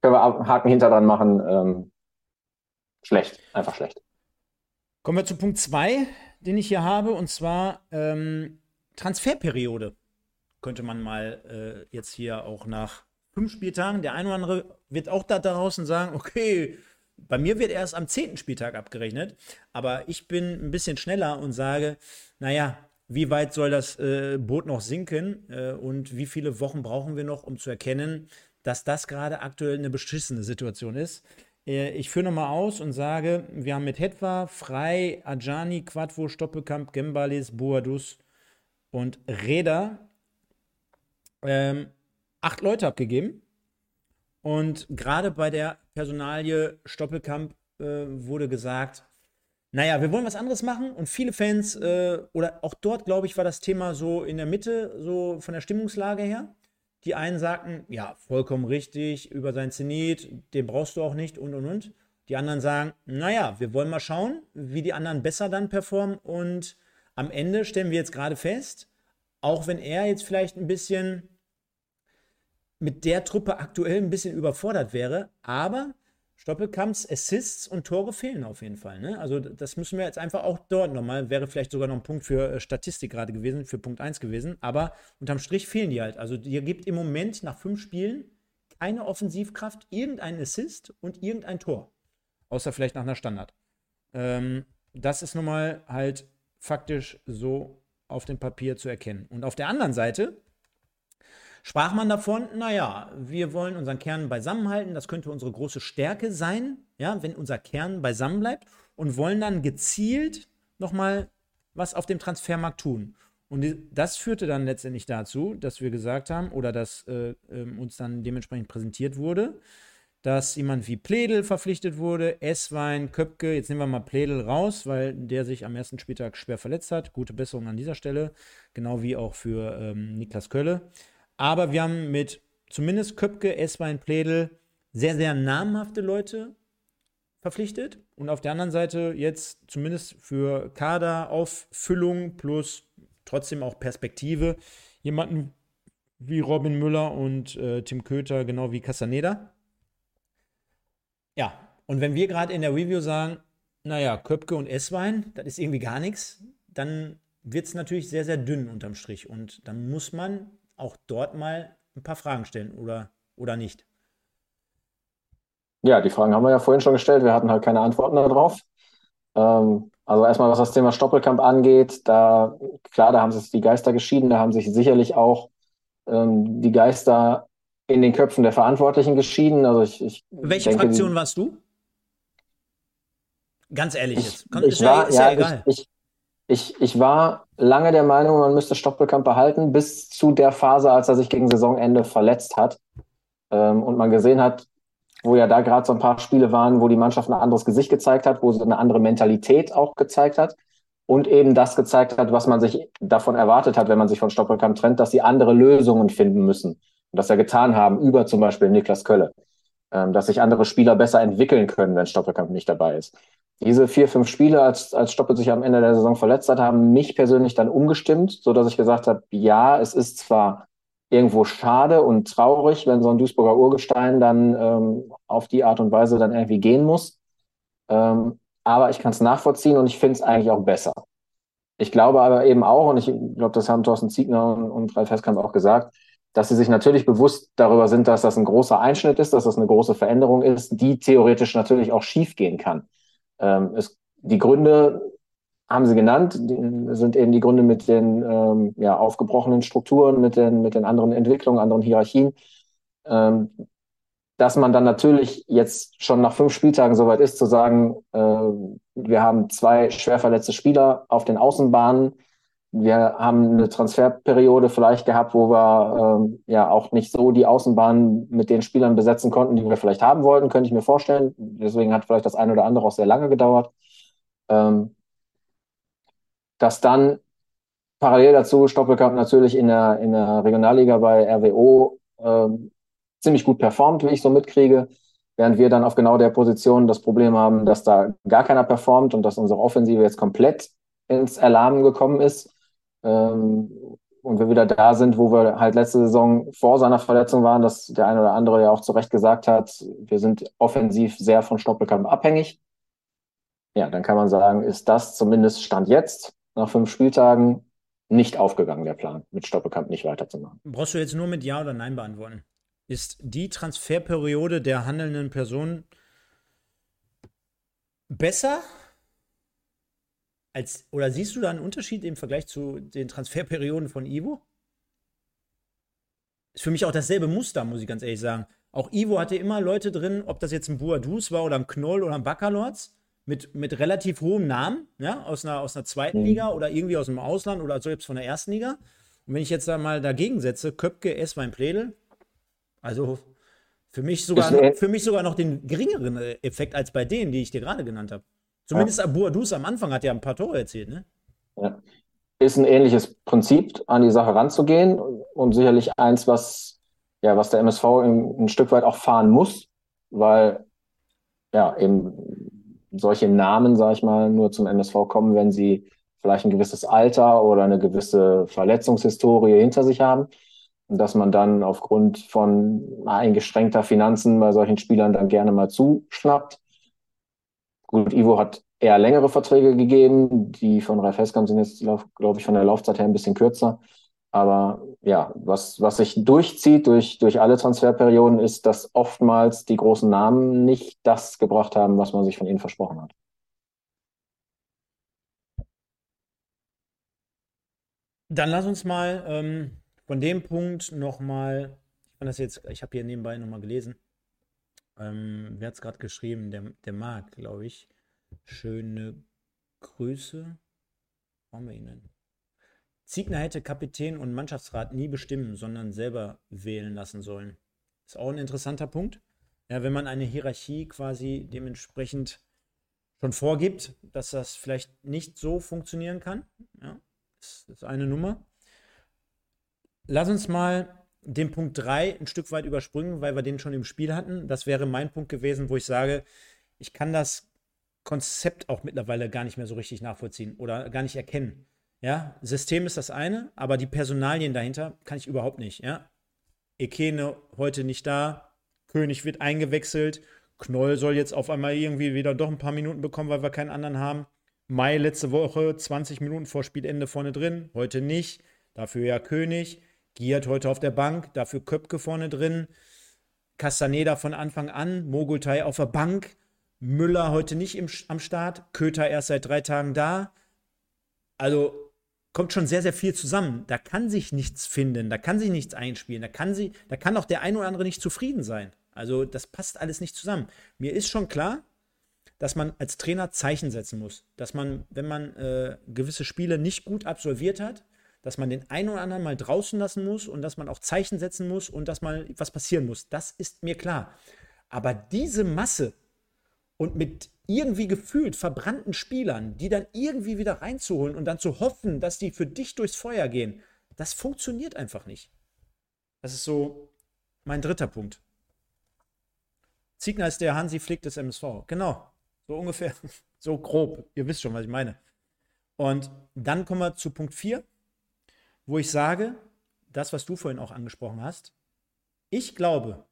können wir Haken hinter dran machen. Ähm, schlecht, einfach schlecht. Kommen wir zu Punkt 2, den ich hier habe, und zwar ähm, Transferperiode. Könnte man mal äh, jetzt hier auch nach fünf Spieltagen. Der eine oder andere wird auch da draußen sagen, okay, bei mir wird erst am zehnten Spieltag abgerechnet. Aber ich bin ein bisschen schneller und sage, naja, wie weit soll das äh, Boot noch sinken äh, und wie viele Wochen brauchen wir noch, um zu erkennen, dass das gerade aktuell eine beschissene Situation ist. Äh, ich führe nochmal aus und sage, wir haben mit Hetwa, Frei, Ajani, Quadvo, Stoppelkamp, Gembalis, Boadus und Reda ähm, acht Leute abgegeben. Und gerade bei der Personalie Stoppelkamp äh, wurde gesagt, naja, wir wollen was anderes machen und viele Fans, äh, oder auch dort, glaube ich, war das Thema so in der Mitte, so von der Stimmungslage her. Die einen sagten, ja, vollkommen richtig, über sein Zenit, den brauchst du auch nicht und und und. Die anderen sagen, naja, wir wollen mal schauen, wie die anderen besser dann performen und am Ende stellen wir jetzt gerade fest, auch wenn er jetzt vielleicht ein bisschen mit der Truppe aktuell ein bisschen überfordert wäre, aber Stoppelkamps Assists und Tore fehlen auf jeden Fall. Ne? Also das müssen wir jetzt einfach auch dort nochmal, wäre vielleicht sogar noch ein Punkt für äh, Statistik gerade gewesen, für Punkt 1 gewesen, aber unterm Strich fehlen die halt. Also ihr gibt im Moment nach fünf Spielen keine Offensivkraft, irgendeinen Assist und irgendein Tor. Außer vielleicht nach einer Standard. Ähm, das ist nun mal halt faktisch so auf dem Papier zu erkennen. Und auf der anderen Seite sprach man davon, naja, wir wollen unseren Kern beisammenhalten, das könnte unsere große Stärke sein, ja, wenn unser Kern beisammen bleibt und wollen dann gezielt nochmal was auf dem Transfermarkt tun. Und das führte dann letztendlich dazu, dass wir gesagt haben oder dass äh, äh, uns dann dementsprechend präsentiert wurde, dass jemand wie Pledel verpflichtet wurde, Esswein, Köpke, jetzt nehmen wir mal Pledel raus, weil der sich am ersten Spieltag schwer verletzt hat. Gute Besserung an dieser Stelle, genau wie auch für ähm, Niklas Kölle. Aber wir haben mit zumindest Köpke, Esswein, Pledel sehr, sehr namhafte Leute verpflichtet. Und auf der anderen Seite jetzt zumindest für Kaderauffüllung plus trotzdem auch Perspektive jemanden wie Robin Müller und äh, Tim Köter, genau wie Castaneda. Ja, und wenn wir gerade in der Review sagen, naja, Köpke und Esswein, das ist irgendwie gar nichts, dann wird es natürlich sehr, sehr dünn unterm Strich. Und dann muss man auch dort mal ein paar Fragen stellen oder, oder nicht. Ja, die Fragen haben wir ja vorhin schon gestellt. Wir hatten halt keine Antworten darauf. Ähm, also erstmal, was das Thema Stoppelkamp angeht, da, klar, da haben sich die Geister geschieden, da haben sich sicherlich auch ähm, die Geister in den Köpfen der Verantwortlichen geschieden. Also ich, ich Welche denke, Fraktion warst du? Ganz ehrlich jetzt. Ich, ich war, ja, ja ich, ich, ich, war lange der Meinung, man müsste Stoppelkamp behalten, bis zu der Phase, als er sich gegen Saisonende verletzt hat. Ähm, und man gesehen hat, wo ja da gerade so ein paar Spiele waren, wo die Mannschaft ein anderes Gesicht gezeigt hat, wo sie eine andere Mentalität auch gezeigt hat und eben das gezeigt hat, was man sich davon erwartet hat, wenn man sich von Stoppelkamp trennt, dass sie andere Lösungen finden müssen und das ja getan haben, über zum Beispiel Niklas Kölle, ähm, dass sich andere Spieler besser entwickeln können, wenn Stoppelkamp nicht dabei ist. Diese vier, fünf Spiele, als, als Stoppel sich am Ende der Saison verletzt hat, haben mich persönlich dann umgestimmt, so dass ich gesagt habe, ja, es ist zwar irgendwo schade und traurig, wenn so ein Duisburger Urgestein dann ähm, auf die Art und Weise dann irgendwie gehen muss. Ähm, aber ich kann es nachvollziehen und ich finde es eigentlich auch besser. Ich glaube aber eben auch, und ich glaube, das haben Thorsten Ziegner und, und Ralf Heskamp auch gesagt, dass sie sich natürlich bewusst darüber sind, dass das ein großer Einschnitt ist, dass das eine große Veränderung ist, die theoretisch natürlich auch schiefgehen kann. Ähm, es, die Gründe haben sie genannt, die, sind eben die Gründe mit den ähm, ja, aufgebrochenen Strukturen, mit den, mit den anderen Entwicklungen, anderen Hierarchien. Ähm, dass man dann natürlich jetzt schon nach fünf Spieltagen soweit ist, zu sagen, äh, wir haben zwei schwer verletzte Spieler auf den Außenbahnen, wir haben eine Transferperiode vielleicht gehabt, wo wir ähm, ja auch nicht so die Außenbahn mit den Spielern besetzen konnten, die wir vielleicht haben wollten, könnte ich mir vorstellen. Deswegen hat vielleicht das eine oder andere auch sehr lange gedauert. Ähm, dass dann parallel dazu Stoppelkamp natürlich in der, in der Regionalliga bei RWO ähm, ziemlich gut performt, wie ich so mitkriege, während wir dann auf genau der Position das Problem haben, dass da gar keiner performt und dass unsere Offensive jetzt komplett ins Erlahmen gekommen ist. Ähm, und wir wieder da sind, wo wir halt letzte Saison vor seiner Verletzung waren, dass der eine oder andere ja auch zu Recht gesagt hat, wir sind offensiv sehr von Stoppelkamp abhängig. Ja, dann kann man sagen, ist das zumindest Stand jetzt nach fünf Spieltagen nicht aufgegangen, der Plan, mit Stoppelkamp nicht weiterzumachen. Brauchst du jetzt nur mit Ja oder Nein beantworten? Ist die Transferperiode der handelnden Person besser als, oder siehst du da einen Unterschied im Vergleich zu den Transferperioden von Ivo? Ist für mich auch dasselbe Muster, muss ich ganz ehrlich sagen. Auch Ivo hatte immer Leute drin, ob das jetzt ein Buadus war oder ein Knoll oder ein Baccalords, mit, mit relativ hohem Namen, ja, aus einer, aus einer zweiten mhm. Liga oder irgendwie aus dem Ausland oder selbst von der ersten Liga. Und wenn ich jetzt da mal dagegen setze, Köpke, Esswein, Pledel, also für mich sogar, für mich sogar noch den geringeren Effekt als bei denen, die ich dir gerade genannt habe. Zumindest ja. Boadus am Anfang hat ja ein paar Tore erzielt, ne? Ja. Ist ein ähnliches Prinzip, an die Sache ranzugehen und sicherlich eins, was, ja, was der MSV ein, Stück weit auch fahren muss, weil ja eben solche Namen, sag ich mal, nur zum MSV kommen, wenn sie vielleicht ein gewisses Alter oder eine gewisse Verletzungshistorie hinter sich haben. Und dass man dann aufgrund von eingeschränkter Finanzen bei solchen Spielern dann gerne mal zuschnappt. Gut, Ivo hat eher längere Verträge gegeben. Die von Ralf Heskamp sind jetzt, glaube ich, von der Laufzeit her ein bisschen kürzer. Aber ja, was, was sich durchzieht durch, durch alle Transferperioden, ist, dass oftmals die großen Namen nicht das gebracht haben, was man sich von ihnen versprochen hat. Dann lass uns mal ähm, von dem Punkt nochmal, ich ich habe hier nebenbei nochmal gelesen, ähm, wer hat es gerade geschrieben? Der, der Marc, glaube ich. Schöne Grüße. Wo haben wir ihn denn? Ziegner hätte Kapitän und Mannschaftsrat nie bestimmen, sondern selber wählen lassen sollen. Ist auch ein interessanter Punkt. Ja, wenn man eine Hierarchie quasi dementsprechend schon vorgibt, dass das vielleicht nicht so funktionieren kann. Ja, das ist eine Nummer. Lass uns mal den Punkt 3 ein Stück weit überspringen, weil wir den schon im Spiel hatten. Das wäre mein Punkt gewesen, wo ich sage, ich kann das Konzept auch mittlerweile gar nicht mehr so richtig nachvollziehen oder gar nicht erkennen. Ja, System ist das eine, aber die Personalien dahinter kann ich überhaupt nicht. Ja, Ekene heute nicht da, König wird eingewechselt, Knoll soll jetzt auf einmal irgendwie wieder doch ein paar Minuten bekommen, weil wir keinen anderen haben. Mai letzte Woche 20 Minuten vor Spielende vorne drin, heute nicht. Dafür ja König. Giert heute auf der Bank, dafür Köpke vorne drin. Castaneda von Anfang an, Mogultai auf der Bank. Müller heute nicht im, am Start, Köter erst seit drei Tagen da. Also kommt schon sehr, sehr viel zusammen. Da kann sich nichts finden, da kann sich nichts einspielen, da kann, sie, da kann auch der ein oder andere nicht zufrieden sein. Also das passt alles nicht zusammen. Mir ist schon klar, dass man als Trainer Zeichen setzen muss. Dass man, wenn man äh, gewisse Spiele nicht gut absolviert hat, dass man den einen oder anderen mal draußen lassen muss und dass man auch Zeichen setzen muss und dass mal was passieren muss. Das ist mir klar. Aber diese Masse und mit irgendwie gefühlt verbrannten Spielern, die dann irgendwie wieder reinzuholen und dann zu hoffen, dass die für dich durchs Feuer gehen, das funktioniert einfach nicht. Das ist so mein dritter Punkt. Ziegner ist der Hansi Flick des MSV. Genau. So ungefähr. So grob. Ihr wisst schon, was ich meine. Und dann kommen wir zu Punkt 4, wo ich sage, das, was du vorhin auch angesprochen hast, ich glaube,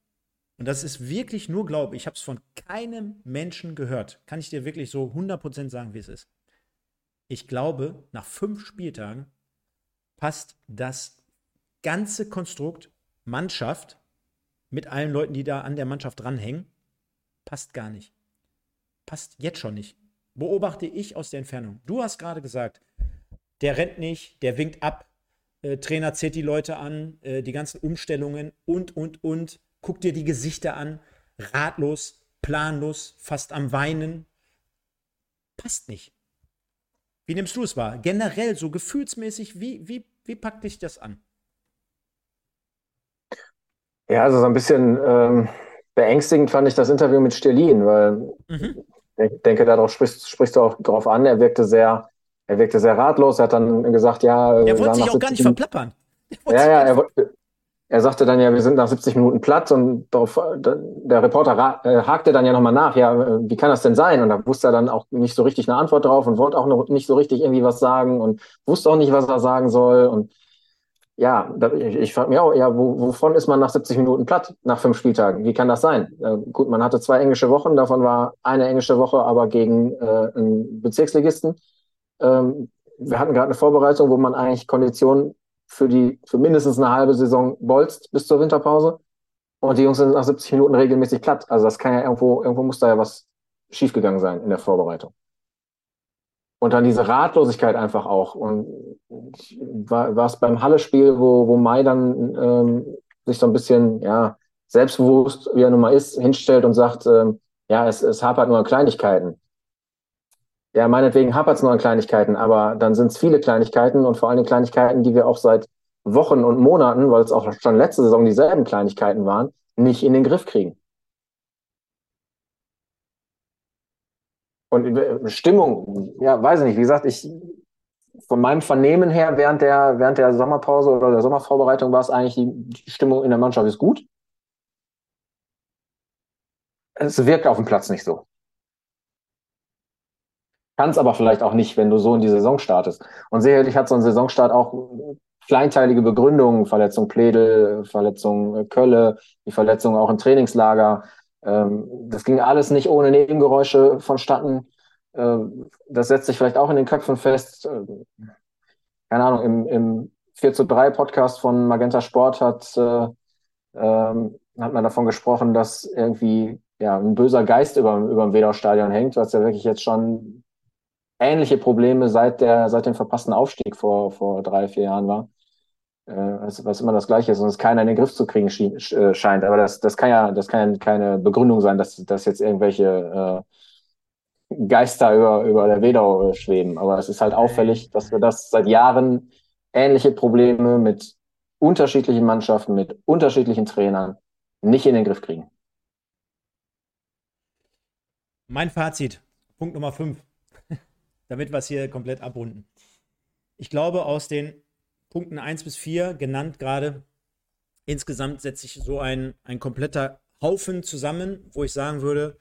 und das ist wirklich nur Glaube. Ich habe es von keinem Menschen gehört. Kann ich dir wirklich so 100% sagen, wie es ist. Ich glaube, nach fünf Spieltagen passt das ganze Konstrukt Mannschaft mit allen Leuten, die da an der Mannschaft dranhängen, passt gar nicht. Passt jetzt schon nicht. Beobachte ich aus der Entfernung. Du hast gerade gesagt, der rennt nicht, der winkt ab, äh, Trainer zählt die Leute an, äh, die ganzen Umstellungen und, und, und. Guck dir die Gesichter an, ratlos, planlos, fast am Weinen. Passt nicht. Wie nimmst du es wahr? Generell, so gefühlsmäßig, wie, wie, wie packt dich das an? Ja, also so ein bisschen ähm, beängstigend fand ich das Interview mit Sterlin, weil mhm. ich denke, darauf sprichst, sprichst du auch drauf an. Er wirkte sehr, er wirkte sehr ratlos. Er hat dann gesagt, ja. Er wollte sich auch gar nicht verplappern. Ja, ja, er, er sagte dann ja, wir sind nach 70 Minuten platt und darauf, der Reporter äh, hakte dann ja nochmal nach, ja, äh, wie kann das denn sein? Und da wusste er dann auch nicht so richtig eine Antwort drauf und wollte auch nicht so richtig irgendwie was sagen und wusste auch nicht, was er sagen soll. Und ja, ich, ich frage mich auch, ja, wo, wovon ist man nach 70 Minuten platt nach fünf Spieltagen? Wie kann das sein? Äh, gut, man hatte zwei englische Wochen, davon war eine englische Woche aber gegen äh, einen Bezirksligisten. Ähm, wir hatten gerade eine Vorbereitung, wo man eigentlich Konditionen für die für mindestens eine halbe Saison bolzt bis zur Winterpause. Und die Jungs sind nach 70 Minuten regelmäßig platt. Also das kann ja irgendwo, irgendwo muss da ja was schiefgegangen sein in der Vorbereitung. Und dann diese Ratlosigkeit einfach auch. Und war, war es beim Halle-Spiel, wo, wo Mai dann ähm, sich so ein bisschen, ja, selbstbewusst, wie er nun mal ist, hinstellt und sagt, ähm, ja, es, es hapert nur an Kleinigkeiten ja, meinetwegen hapert es nur an Kleinigkeiten, aber dann sind es viele Kleinigkeiten und vor allem Kleinigkeiten, die wir auch seit Wochen und Monaten, weil es auch schon letzte Saison dieselben Kleinigkeiten waren, nicht in den Griff kriegen. Und äh, Stimmung, ja, weiß ich nicht. Wie gesagt, ich von meinem Vernehmen her während der, während der Sommerpause oder der Sommervorbereitung war es eigentlich, die, die Stimmung in der Mannschaft ist gut. Es wirkt auf dem Platz nicht so. Kann es aber vielleicht auch nicht, wenn du so in die Saison startest. Und sicherlich hat so ein Saisonstart auch kleinteilige Begründungen, Verletzung Pledel, Verletzung Kölle, die Verletzung auch im Trainingslager. Ähm, das ging alles nicht ohne Nebengeräusche vonstatten. Ähm, das setzt sich vielleicht auch in den Köpfen fest. Ähm, keine Ahnung, im, im 4 zu 3 Podcast von Magenta Sport hat, äh, hat man davon gesprochen, dass irgendwie ja, ein böser Geist über, über dem Wedau-Stadion hängt, was ja wirklich jetzt schon ähnliche Probleme seit, der, seit dem verpassten Aufstieg vor, vor drei, vier Jahren war. Äh, was, immer das Gleiche ist und es keiner in den Griff zu kriegen äh, scheint. Aber das, das kann ja, das kann ja keine Begründung sein, dass, dass jetzt irgendwelche äh, Geister über, über der Wedau schweben. Aber es ist halt auffällig, dass wir das seit Jahren ähnliche Probleme mit unterschiedlichen Mannschaften, mit unterschiedlichen Trainern nicht in den Griff kriegen. Mein Fazit, Punkt Nummer 5, damit wir es hier komplett abrunden. Ich glaube, aus den Punkten 1 bis 4 genannt gerade, insgesamt setzt sich so ein, ein kompletter Haufen zusammen, wo ich sagen würde,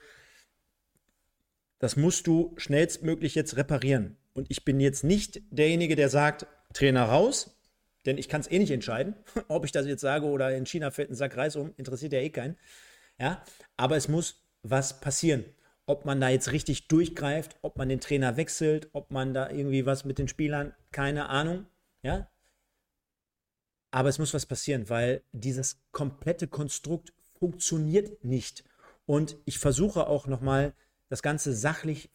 das musst du schnellstmöglich jetzt reparieren. Und ich bin jetzt nicht derjenige, der sagt, Trainer raus, denn ich kann es eh nicht entscheiden, ob ich das jetzt sage oder in China fällt ein Sack Reis um, interessiert ja eh keinen. Ja, aber es muss was passieren ob man da jetzt richtig durchgreift, ob man den Trainer wechselt, ob man da irgendwie was mit den Spielern, keine Ahnung, ja. Aber es muss was passieren, weil dieses komplette Konstrukt funktioniert nicht. Und ich versuche auch nochmal das Ganze sachlich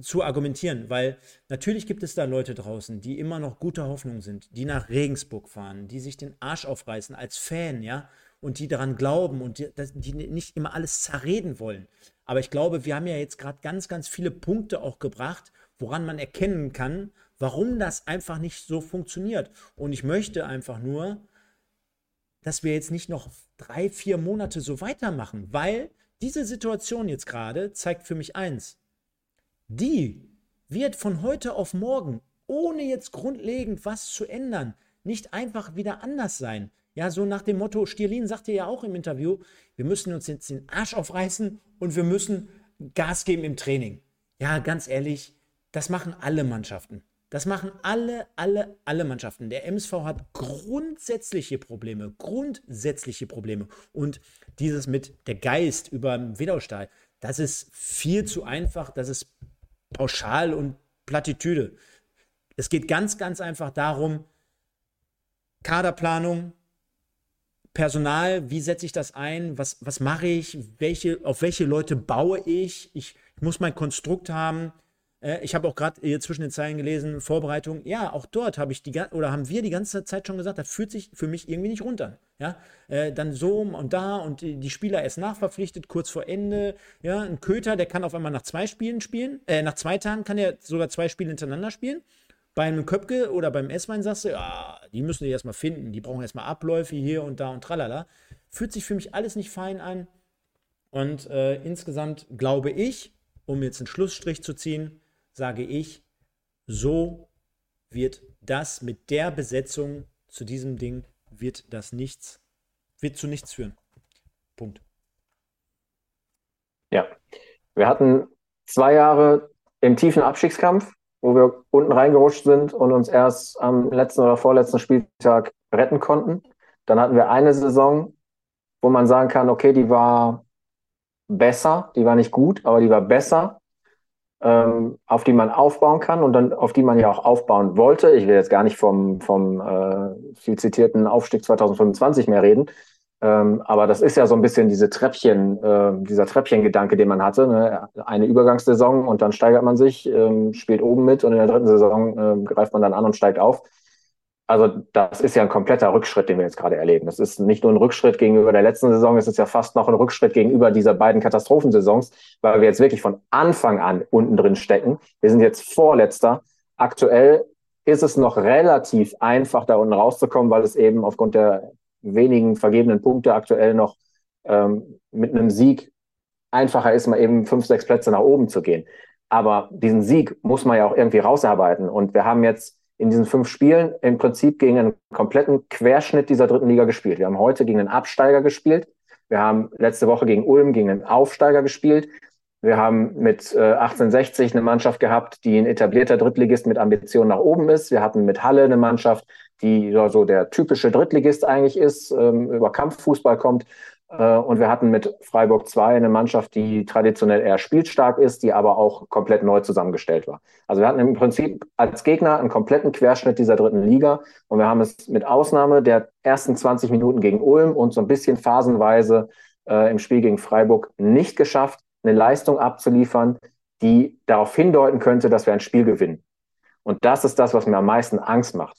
zu argumentieren, weil natürlich gibt es da Leute draußen, die immer noch guter Hoffnung sind, die nach Regensburg fahren, die sich den Arsch aufreißen als Fan, ja, und die daran glauben und die, die nicht immer alles zerreden wollen. Aber ich glaube, wir haben ja jetzt gerade ganz, ganz viele Punkte auch gebracht, woran man erkennen kann, warum das einfach nicht so funktioniert. Und ich möchte einfach nur, dass wir jetzt nicht noch drei, vier Monate so weitermachen, weil diese Situation jetzt gerade zeigt für mich eins. Die wird von heute auf morgen, ohne jetzt grundlegend was zu ändern, nicht einfach wieder anders sein. Ja, so nach dem Motto, Stierlin sagte ja auch im Interview, wir müssen uns jetzt den Arsch aufreißen und wir müssen Gas geben im Training. Ja, ganz ehrlich, das machen alle Mannschaften. Das machen alle, alle, alle Mannschaften. Der MSV hat grundsätzliche Probleme, grundsätzliche Probleme. Und dieses mit der Geist über dem Wedaustahl, das ist viel zu einfach, das ist pauschal und Plattitüde. Es geht ganz, ganz einfach darum, Kaderplanung, Personal, wie setze ich das ein? Was, was mache ich? Welche, auf welche Leute baue ich? Ich, ich muss mein Konstrukt haben. Äh, ich habe auch gerade hier zwischen den Zeilen gelesen, Vorbereitung. Ja, auch dort habe ich die oder haben wir die ganze Zeit schon gesagt, das fühlt sich für mich irgendwie nicht runter. Ja, äh, dann so und da und die, die, Spieler erst nachverpflichtet, kurz vor Ende. Ja, ein Köter, der kann auf einmal nach zwei Spielen spielen. Äh, nach zwei Tagen kann er sogar zwei Spiele hintereinander spielen. Bei einem Köpke oder beim S-Wein sagst du, ja, die müssen die erstmal finden, die brauchen erstmal Abläufe hier und da und tralala. Fühlt sich für mich alles nicht fein an. Und äh, insgesamt glaube ich, um jetzt einen Schlussstrich zu ziehen, sage ich, so wird das mit der Besetzung zu diesem Ding, wird das nichts, wird zu nichts führen. Punkt. Ja, wir hatten zwei Jahre im tiefen Abstiegskampf wo wir unten reingerutscht sind und uns erst am letzten oder vorletzten Spieltag retten konnten. Dann hatten wir eine Saison, wo man sagen kann, okay, die war besser, die war nicht gut, aber die war besser, ähm, auf die man aufbauen kann und dann auf die man ja auch aufbauen wollte. Ich will jetzt gar nicht vom, vom äh, viel zitierten Aufstieg 2025 mehr reden, ähm, aber das ist ja so ein bisschen diese Treppchen, äh, dieser Treppchengedanke, den man hatte. Ne? Eine Übergangssaison und dann steigert man sich, ähm, spielt oben mit und in der dritten Saison äh, greift man dann an und steigt auf. Also das ist ja ein kompletter Rückschritt, den wir jetzt gerade erleben. Das ist nicht nur ein Rückschritt gegenüber der letzten Saison, es ist ja fast noch ein Rückschritt gegenüber dieser beiden Katastrophensaisons, weil wir jetzt wirklich von Anfang an unten drin stecken. Wir sind jetzt Vorletzter. Aktuell ist es noch relativ einfach, da unten rauszukommen, weil es eben aufgrund der wenigen vergebenen Punkte aktuell noch ähm, mit einem Sieg einfacher ist, mal eben fünf, sechs Plätze nach oben zu gehen. Aber diesen Sieg muss man ja auch irgendwie rausarbeiten. Und wir haben jetzt in diesen fünf Spielen im Prinzip gegen einen kompletten Querschnitt dieser dritten Liga gespielt. Wir haben heute gegen einen Absteiger gespielt. Wir haben letzte Woche gegen Ulm gegen einen Aufsteiger gespielt. Wir haben mit äh, 1860 eine Mannschaft gehabt, die ein etablierter Drittligist mit Ambitionen nach oben ist. Wir hatten mit Halle eine Mannschaft, die so der typische Drittligist eigentlich ist, ähm, über Kampffußball kommt. Äh, und wir hatten mit Freiburg 2 eine Mannschaft, die traditionell eher spielstark ist, die aber auch komplett neu zusammengestellt war. Also wir hatten im Prinzip als Gegner einen kompletten Querschnitt dieser dritten Liga und wir haben es mit Ausnahme der ersten 20 Minuten gegen Ulm und so ein bisschen phasenweise äh, im Spiel gegen Freiburg nicht geschafft, eine Leistung abzuliefern, die darauf hindeuten könnte, dass wir ein Spiel gewinnen. Und das ist das, was mir am meisten Angst macht.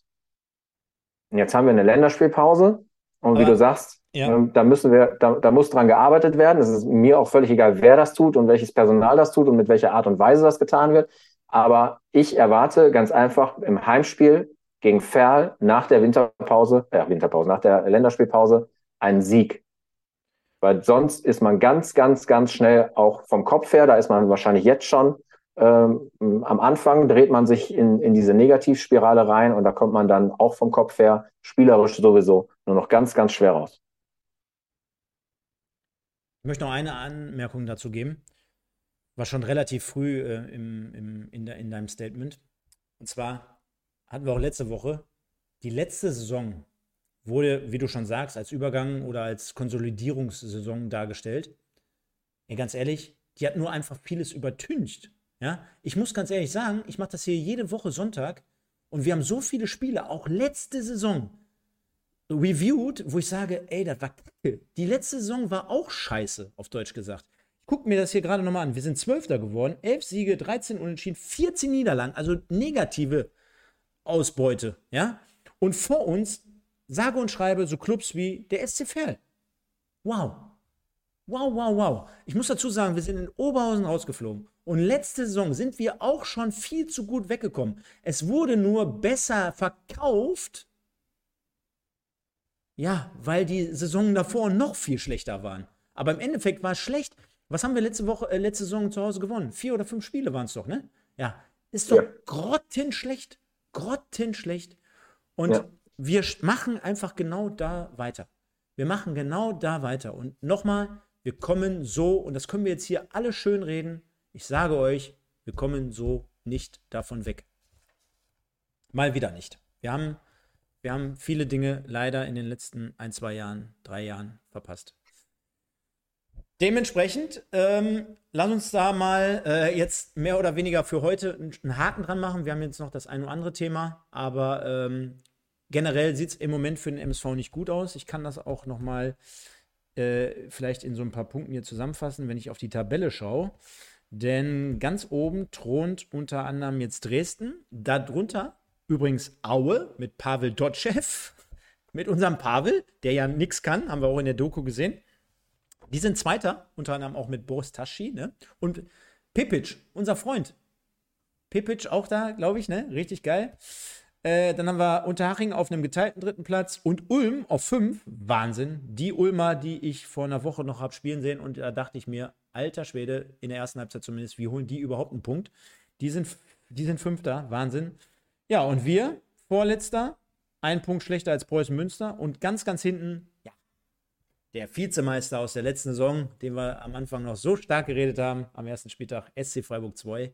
Jetzt haben wir eine Länderspielpause und wie du sagst, ja. Ähm, da müssen wir, da, da muss dran gearbeitet werden. Es ist mir auch völlig egal, wer das tut und welches Personal das tut und mit welcher Art und Weise das getan wird. Aber ich erwarte ganz einfach im Heimspiel gegen Ferl nach der Winterpause, äh, Winterpause, nach der Länderspielpause einen Sieg. Weil sonst ist man ganz, ganz, ganz schnell auch vom Kopf her, da ist man wahrscheinlich jetzt schon ähm, am Anfang dreht man sich in, in diese Negativspirale rein und da kommt man dann auch vom Kopf her spielerisch sowieso nur noch ganz, ganz schwer raus. Ich möchte noch eine Anmerkung dazu geben. War schon relativ früh äh, im, im, in, de, in deinem Statement. Und zwar hatten wir auch letzte Woche die letzte Saison wurde, wie du schon sagst, als Übergang oder als Konsolidierungssaison dargestellt. Ja, ganz ehrlich, die hat nur einfach vieles übertüncht. Ja, ich muss ganz ehrlich sagen, ich mache das hier jede Woche Sonntag und wir haben so viele Spiele, auch letzte Saison, reviewed, wo ich sage, ey, das war kacke. Die letzte Saison war auch scheiße, auf Deutsch gesagt. Ich gucke mir das hier gerade nochmal an. Wir sind Zwölfter geworden, 11 Siege, 13 Unentschieden, 14 Niederlagen, also negative Ausbeute, ja. Und vor uns, sage und schreibe, so Clubs wie der SC Verl. Wow. Wow, wow, wow. Ich muss dazu sagen, wir sind in Oberhausen rausgeflogen. Und letzte Saison sind wir auch schon viel zu gut weggekommen. Es wurde nur besser verkauft, ja, weil die Saison davor noch viel schlechter waren. Aber im Endeffekt war es schlecht. Was haben wir letzte Woche, äh, letzte Saison zu Hause gewonnen? Vier oder fünf Spiele waren es doch, ne? Ja, ist doch ja. grottenschlecht. Grottenschlecht. Und ja. wir machen einfach genau da weiter. Wir machen genau da weiter. Und nochmal, wir kommen so, und das können wir jetzt hier alle schön reden. Ich sage euch, wir kommen so nicht davon weg. Mal wieder nicht. Wir haben wir haben viele Dinge leider in den letzten ein, zwei Jahren, drei Jahren verpasst. Dementsprechend, ähm, lass uns da mal äh, jetzt mehr oder weniger für heute einen Haken dran machen. Wir haben jetzt noch das ein oder andere Thema, aber ähm, generell sieht es im Moment für den MSV nicht gut aus. Ich kann das auch noch mal äh, vielleicht in so ein paar Punkten hier zusammenfassen, wenn ich auf die Tabelle schaue. Denn ganz oben thront unter anderem jetzt Dresden. Darunter Übrigens Aue mit Pavel Dotschew, mit unserem Pavel, der ja nichts kann, haben wir auch in der Doku gesehen. Die sind Zweiter, unter anderem auch mit Boris Taschi, ne? Und Pipic, unser Freund. Pipic auch da, glaube ich, ne? Richtig geil. Äh, dann haben wir Unterhaching auf einem geteilten dritten Platz und Ulm auf fünf. Wahnsinn. Die Ulmer, die ich vor einer Woche noch habe spielen sehen und da dachte ich mir, alter Schwede, in der ersten Halbzeit zumindest, wie holen die überhaupt einen Punkt? Die sind, die sind Fünfter, Wahnsinn. Ja, und wir, vorletzter, ein Punkt schlechter als Preußen Münster und ganz, ganz hinten, ja, der Vizemeister aus der letzten Saison, den wir am Anfang noch so stark geredet haben, am ersten Spieltag, SC Freiburg 2.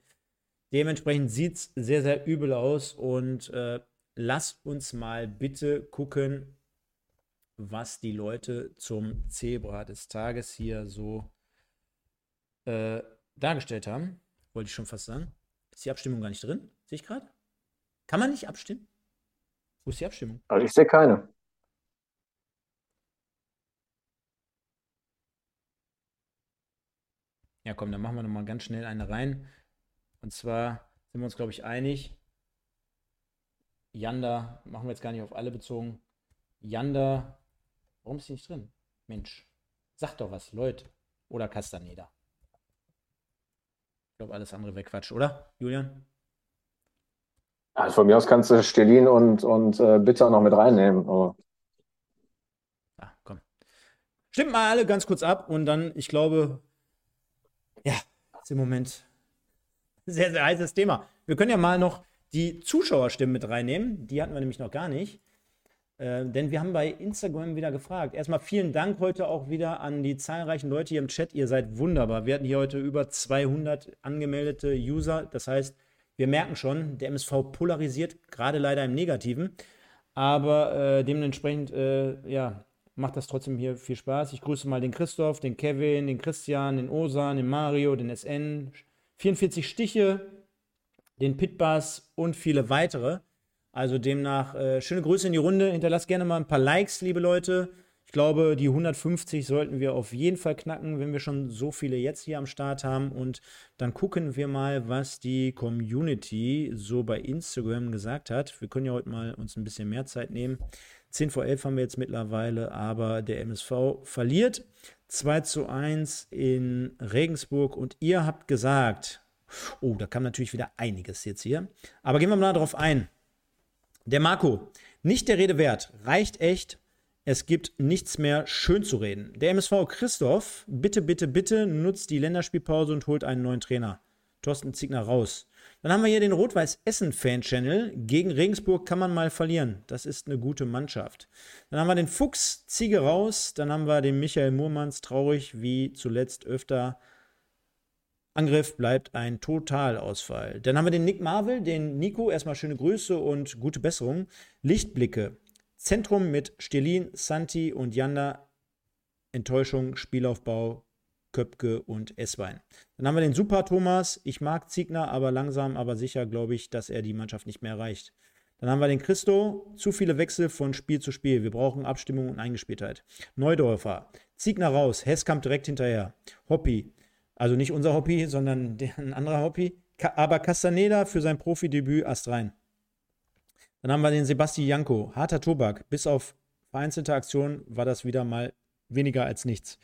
Dementsprechend sieht es sehr, sehr übel aus und äh, lasst uns mal bitte gucken, was die Leute zum Zebra des Tages hier so äh, dargestellt haben. Wollte ich schon fast sagen. Ist die Abstimmung gar nicht drin? Sehe ich gerade? Kann man nicht abstimmen? Wo ist die Abstimmung? Also ich sehe keine. Ja, komm, dann machen wir nochmal ganz schnell eine rein. Und zwar sind wir uns, glaube ich, einig. Yanda, machen wir jetzt gar nicht auf alle bezogen. Yanda, warum ist die nicht drin? Mensch, sag doch was, Leute. Oder Castaneda. Ich glaube, alles andere wäre Quatsch, oder, Julian? Also von mir aus kannst du Stelin und, und äh, Bitter noch mit reinnehmen. Aber. Ja, komm. Stimmt mal alle ganz kurz ab und dann, ich glaube, ja, ist im Moment sehr, sehr heißes Thema. Wir können ja mal noch die Zuschauerstimmen mit reinnehmen. Die hatten wir nämlich noch gar nicht. Äh, denn wir haben bei Instagram wieder gefragt. Erstmal vielen Dank heute auch wieder an die zahlreichen Leute hier im Chat. Ihr seid wunderbar. Wir hatten hier heute über 200 angemeldete User. Das heißt, wir merken schon, der MSV polarisiert, gerade leider im Negativen. Aber äh, dementsprechend, äh, ja, macht das trotzdem hier viel Spaß. Ich grüße mal den Christoph, den Kevin, den Christian, den Osan, den Mario, den SN, 44 Stiche, den Pitbass und viele weitere. Also demnach äh, schöne Grüße in die Runde. Hinterlasst gerne mal ein paar Likes, liebe Leute. Ich glaube, die 150 sollten wir auf jeden Fall knacken, wenn wir schon so viele jetzt hier am Start haben. Und dann gucken wir mal, was die Community so bei Instagram gesagt hat. Wir können ja heute mal uns ein bisschen mehr Zeit nehmen. 10 vor 11 haben wir jetzt mittlerweile, aber der MSV verliert 2 zu 1 in Regensburg. Und ihr habt gesagt, oh, da kam natürlich wieder einiges jetzt hier. Aber gehen wir mal darauf ein. Der Marco, nicht der Rede wert, reicht echt es gibt nichts mehr schön zu reden. Der MSV Christoph, bitte, bitte, bitte nutzt die Länderspielpause und holt einen neuen Trainer. Thorsten Ziegner raus. Dann haben wir hier den Rot-Weiß-Essen-Fan-Channel. Gegen Regensburg kann man mal verlieren. Das ist eine gute Mannschaft. Dann haben wir den Fuchs Ziege raus. Dann haben wir den Michael Murmanns traurig, wie zuletzt öfter. Angriff bleibt ein Totalausfall. Dann haben wir den Nick Marvel, den Nico. Erstmal schöne Grüße und gute Besserung. Lichtblicke. Zentrum mit Stelin, Santi und Janda. Enttäuschung, Spielaufbau, Köpke und Esswein. Dann haben wir den Super Thomas. Ich mag Ziegner, aber langsam, aber sicher glaube ich, dass er die Mannschaft nicht mehr erreicht. Dann haben wir den Christo. Zu viele Wechsel von Spiel zu Spiel. Wir brauchen Abstimmung und Eingespieltheit. Neudorfer. Ziegner raus. Hesskamp direkt hinterher. Hoppi. Also nicht unser Hoppi, sondern ein anderer Hoppi. Aber Castaneda für sein Profidebüt Ast rein. Dann haben wir den Sebastian Janko. Harter Tobak. Bis auf vereinzelte Aktionen war das wieder mal weniger als nichts.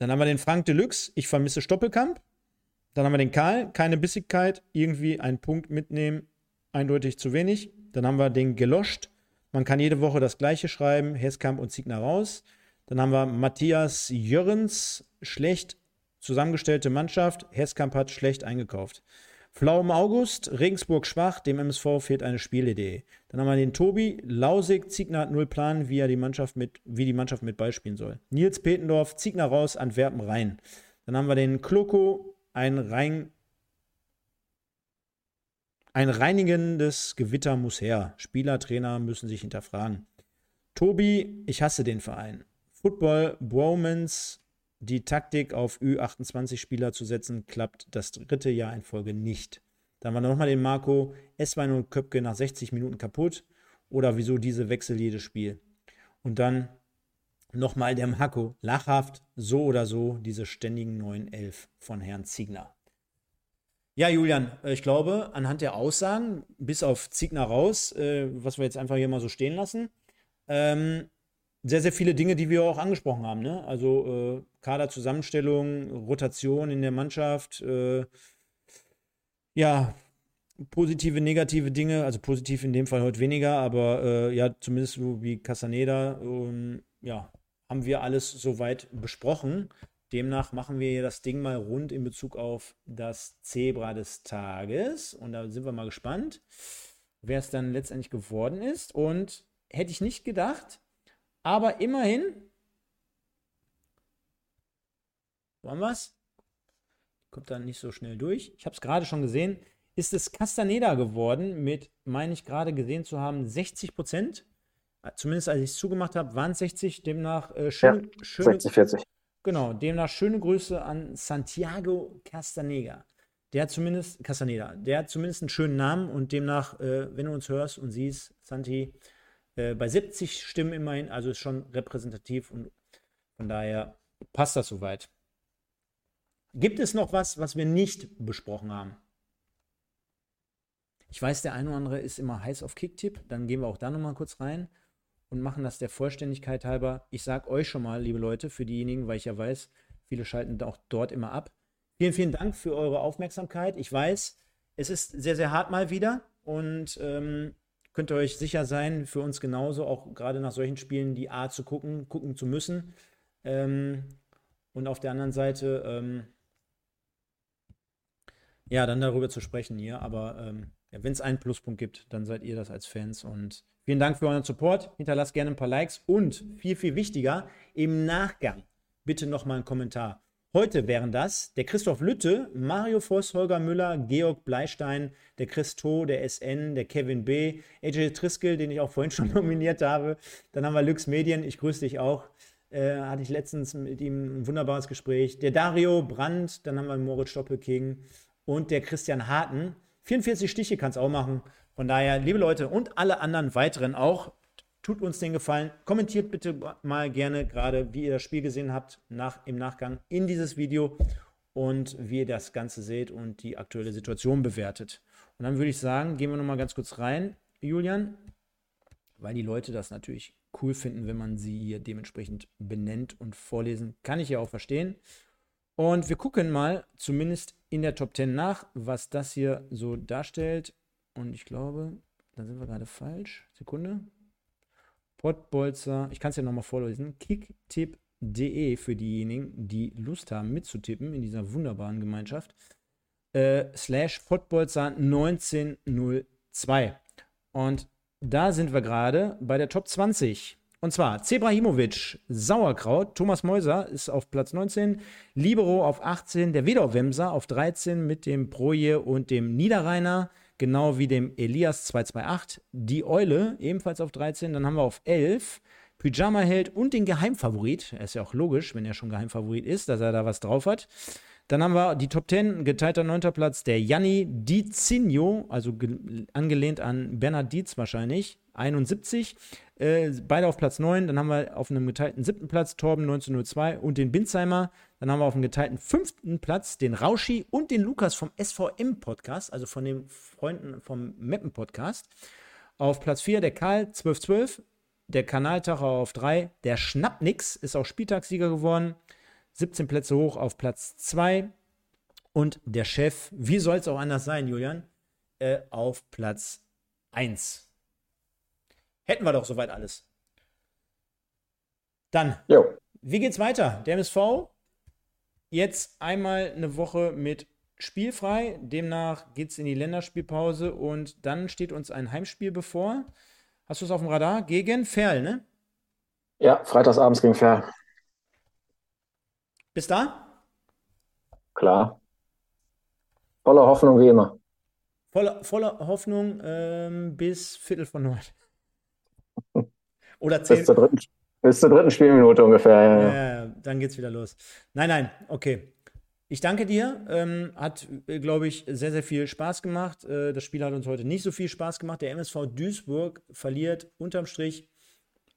Dann haben wir den Frank Deluxe. Ich vermisse Stoppelkamp. Dann haben wir den Karl. Keine Bissigkeit. Irgendwie einen Punkt mitnehmen. Eindeutig zu wenig. Dann haben wir den Geloscht. Man kann jede Woche das Gleiche schreiben. Hesskamp und Ziegner raus. Dann haben wir Matthias Jörens. Schlecht zusammengestellte Mannschaft. Hesskamp hat schlecht eingekauft. Flau im August, Regensburg schwach, dem MSV fehlt eine Spielidee. Dann haben wir den Tobi, Lausig, Ziegner hat null Plan, wie er die Mannschaft mit, wie die Mannschaft mit Ball spielen soll. Nils Petendorf, Ziegner raus, Antwerpen rein. Dann haben wir den Kloko, ein rein ein reinigendes Gewitter muss her. Spieler, Trainer müssen sich hinterfragen. Tobi, ich hasse den Verein. Football, Bromance, die Taktik auf Ü28-Spieler zu setzen, klappt das dritte Jahr in Folge nicht. Dann war nochmal den Marco, Esswein und Köpke nach 60 Minuten kaputt. Oder wieso diese Wechsel jedes Spiel. Und dann nochmal der Marco, lachhaft, so oder so, diese ständigen neuen Elf von Herrn Ziegner. Ja, Julian, äh, ich glaube, anhand der Aussagen, bis auf Ziegner raus, äh, was wir jetzt einfach hier mal so stehen lassen, ähm, sehr, sehr viele Dinge, die wir auch angesprochen haben. Ne? Also äh, Kaderzusammenstellung, Rotation in der Mannschaft, äh, ja, positive, negative Dinge, also positiv in dem Fall heute weniger, aber äh, ja, zumindest so wie Casaneda, ähm, ja, haben wir alles soweit besprochen. Demnach machen wir das Ding mal rund in Bezug auf das Zebra des Tages. Und da sind wir mal gespannt, wer es dann letztendlich geworden ist. Und hätte ich nicht gedacht, aber immerhin. Wollen wir es? Kommt dann nicht so schnell durch. Ich habe es gerade schon gesehen. Ist es Castaneda geworden mit, meine ich gerade gesehen zu haben, 60 Prozent. Zumindest als ich es zugemacht habe, waren es 60. Demnach äh, schöne, ja, schöne, 60, 40. Genau, demnach schöne Grüße an Santiago Castaneda. Der hat zumindest, Castaneda, der hat zumindest einen schönen Namen und demnach, äh, wenn du uns hörst und siehst, Santi, äh, bei 70 Stimmen immerhin, also ist schon repräsentativ und von daher passt das soweit. Gibt es noch was, was wir nicht besprochen haben? Ich weiß, der eine oder andere ist immer heiß auf Kicktipp. Dann gehen wir auch da nochmal kurz rein und machen das der Vollständigkeit halber. Ich sage euch schon mal, liebe Leute, für diejenigen, weil ich ja weiß, viele schalten auch dort immer ab. Vielen, vielen Dank für eure Aufmerksamkeit. Ich weiß, es ist sehr, sehr hart mal wieder und ähm, könnt ihr euch sicher sein, für uns genauso, auch gerade nach solchen Spielen die A zu gucken, gucken zu müssen. Ähm, und auf der anderen Seite, ähm, ja, dann darüber zu sprechen hier. Aber ähm, ja, wenn es einen Pluspunkt gibt, dann seid ihr das als Fans. Und vielen Dank für euren Support. Hinterlasst gerne ein paar Likes und viel, viel wichtiger, im Nachgang bitte nochmal einen Kommentar. Heute wären das der Christoph Lütte, Mario Voss, Holger Müller, Georg Bleistein, der Christo, der SN, der Kevin B., AJ Triskel, den ich auch vorhin schon nominiert habe. Dann haben wir Lux Medien, ich grüße dich auch. Äh, hatte ich letztens mit ihm ein wunderbares Gespräch. Der Dario Brandt, dann haben wir Moritz Stoppelking und der Christian Harten. 44 Stiche kann es auch machen. Von daher, liebe Leute und alle anderen weiteren auch, tut uns den Gefallen. Kommentiert bitte mal gerne gerade, wie ihr das Spiel gesehen habt nach, im Nachgang in dieses Video und wie ihr das Ganze seht und die aktuelle Situation bewertet. Und dann würde ich sagen, gehen wir nochmal ganz kurz rein, Julian, weil die Leute das natürlich cool finden, wenn man sie hier dementsprechend benennt und vorlesen. Kann ich ja auch verstehen. Und wir gucken mal zumindest in der Top 10 nach, was das hier so darstellt. Und ich glaube, da sind wir gerade falsch. Sekunde. Pottbolzer, ich kann es ja nochmal vorlesen. Kicktipp.de für diejenigen, die Lust haben mitzutippen in dieser wunderbaren Gemeinschaft. Äh, slash Pottbolzer 1902. Und da sind wir gerade bei der Top 20. Und zwar Zebrahimovic, Sauerkraut, Thomas Meuser ist auf Platz 19, Libero auf 18, der Wedau-Wemser auf 13 mit dem Proje und dem Niederrheiner, genau wie dem Elias 228, die Eule ebenfalls auf 13, dann haben wir auf 11 Pyjama-Held und den Geheimfavorit, er ist ja auch logisch, wenn er schon Geheimfavorit ist, dass er da was drauf hat. Dann haben wir die Top 10, geteilter neunter Platz, der Janni Dizinho, also angelehnt an Bernhard Dietz wahrscheinlich, 71. Äh, beide auf Platz 9. Dann haben wir auf einem geteilten siebten Platz Torben 1902 und den Binzheimer. Dann haben wir auf einem geteilten fünften Platz den Rauschi und den Lukas vom SVM-Podcast, also von den Freunden vom Meppen-Podcast. Auf Platz 4 der Karl 1212, der Kanaltacher auf 3, der Schnappnix ist auch Spieltagssieger geworden. 17 Plätze hoch auf Platz 2. Und der Chef, wie soll es auch anders sein, Julian, äh, auf Platz 1. Hätten wir doch soweit alles. Dann, jo. wie geht's weiter? Der MSV jetzt einmal eine Woche mit spielfrei. Demnach geht's in die Länderspielpause und dann steht uns ein Heimspiel bevor. Hast du es auf dem Radar? Gegen Ferl, ne? Ja, freitagsabends gegen Ferl. Bis da? Klar. Voller Hoffnung wie immer. Voller, voller Hoffnung ähm, bis Viertel von neun. Oder zehn. Bis zur dritten, bis zur dritten Spielminute ungefähr. Ja, ja. ja, dann geht's wieder los. Nein, nein, okay. Ich danke dir. Ähm, hat, äh, glaube ich, sehr, sehr viel Spaß gemacht. Äh, das Spiel hat uns heute nicht so viel Spaß gemacht. Der MSV Duisburg verliert unterm Strich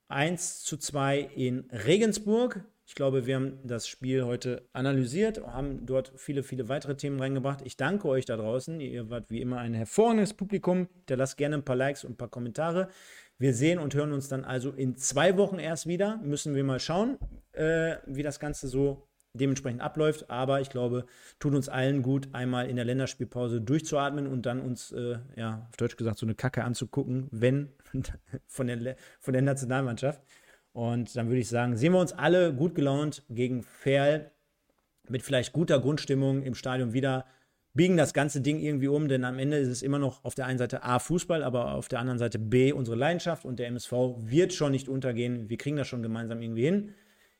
1 zu 2 in Regensburg. Ich glaube, wir haben das Spiel heute analysiert, haben dort viele, viele weitere Themen reingebracht. Ich danke euch da draußen. Ihr wart wie immer ein hervorragendes Publikum. Hinterlasst gerne ein paar Likes und ein paar Kommentare. Wir sehen und hören uns dann also in zwei Wochen erst wieder. Müssen wir mal schauen, äh, wie das Ganze so dementsprechend abläuft. Aber ich glaube, tut uns allen gut, einmal in der Länderspielpause durchzuatmen und dann uns, äh, ja, auf Deutsch gesagt, so eine Kacke anzugucken, wenn von der, von der Nationalmannschaft. Und dann würde ich sagen, sehen wir uns alle gut gelaunt gegen Ferl mit vielleicht guter Grundstimmung im Stadion wieder biegen das ganze Ding irgendwie um, denn am Ende ist es immer noch auf der einen Seite A Fußball, aber auf der anderen Seite B unsere Leidenschaft und der MSV wird schon nicht untergehen. Wir kriegen das schon gemeinsam irgendwie hin.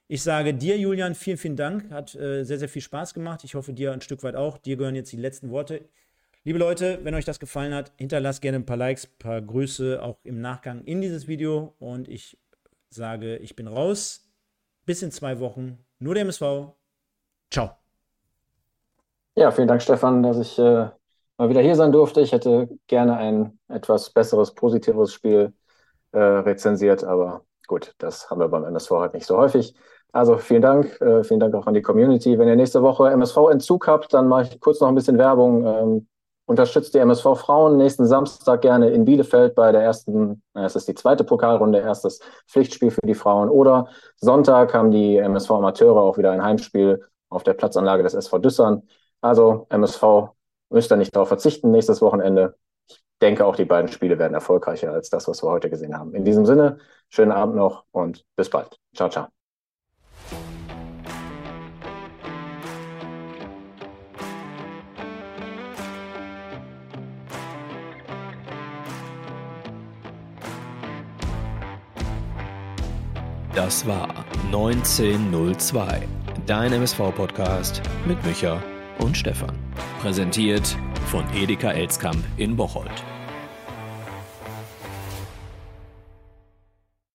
Ich sage dir, Julian, vielen, vielen Dank. Hat äh, sehr, sehr viel Spaß gemacht. Ich hoffe, dir ein Stück weit auch. Dir gehören jetzt die letzten Worte. Liebe Leute, wenn euch das gefallen hat, hinterlasst gerne ein paar Likes, ein paar Grüße auch im Nachgang in dieses Video. Und ich sage, ich bin raus. Bis in zwei Wochen. Nur der MSV. Ciao. Ja, vielen Dank, Stefan, dass ich äh, mal wieder hier sein durfte. Ich hätte gerne ein etwas besseres, positiveres Spiel äh, rezensiert, aber gut, das haben wir beim MSV halt nicht so häufig. Also vielen Dank, äh, vielen Dank auch an die Community. Wenn ihr nächste Woche MSV-Entzug habt, dann mache ich kurz noch ein bisschen Werbung. Ähm, unterstützt die MSV Frauen nächsten Samstag gerne in Bielefeld bei der ersten, es ist die zweite Pokalrunde, erstes Pflichtspiel für die Frauen. Oder Sonntag haben die MSV Amateure auch wieder ein Heimspiel auf der Platzanlage des SV Düssern. Also MSV müsste nicht darauf verzichten nächstes Wochenende. Ich denke auch, die beiden Spiele werden erfolgreicher als das, was wir heute gesehen haben. In diesem Sinne, schönen Abend noch und bis bald. Ciao, ciao. Das war 1902, dein MSV-Podcast mit Micha und Stefan. Präsentiert von Edeka Elskamp in Bocholt.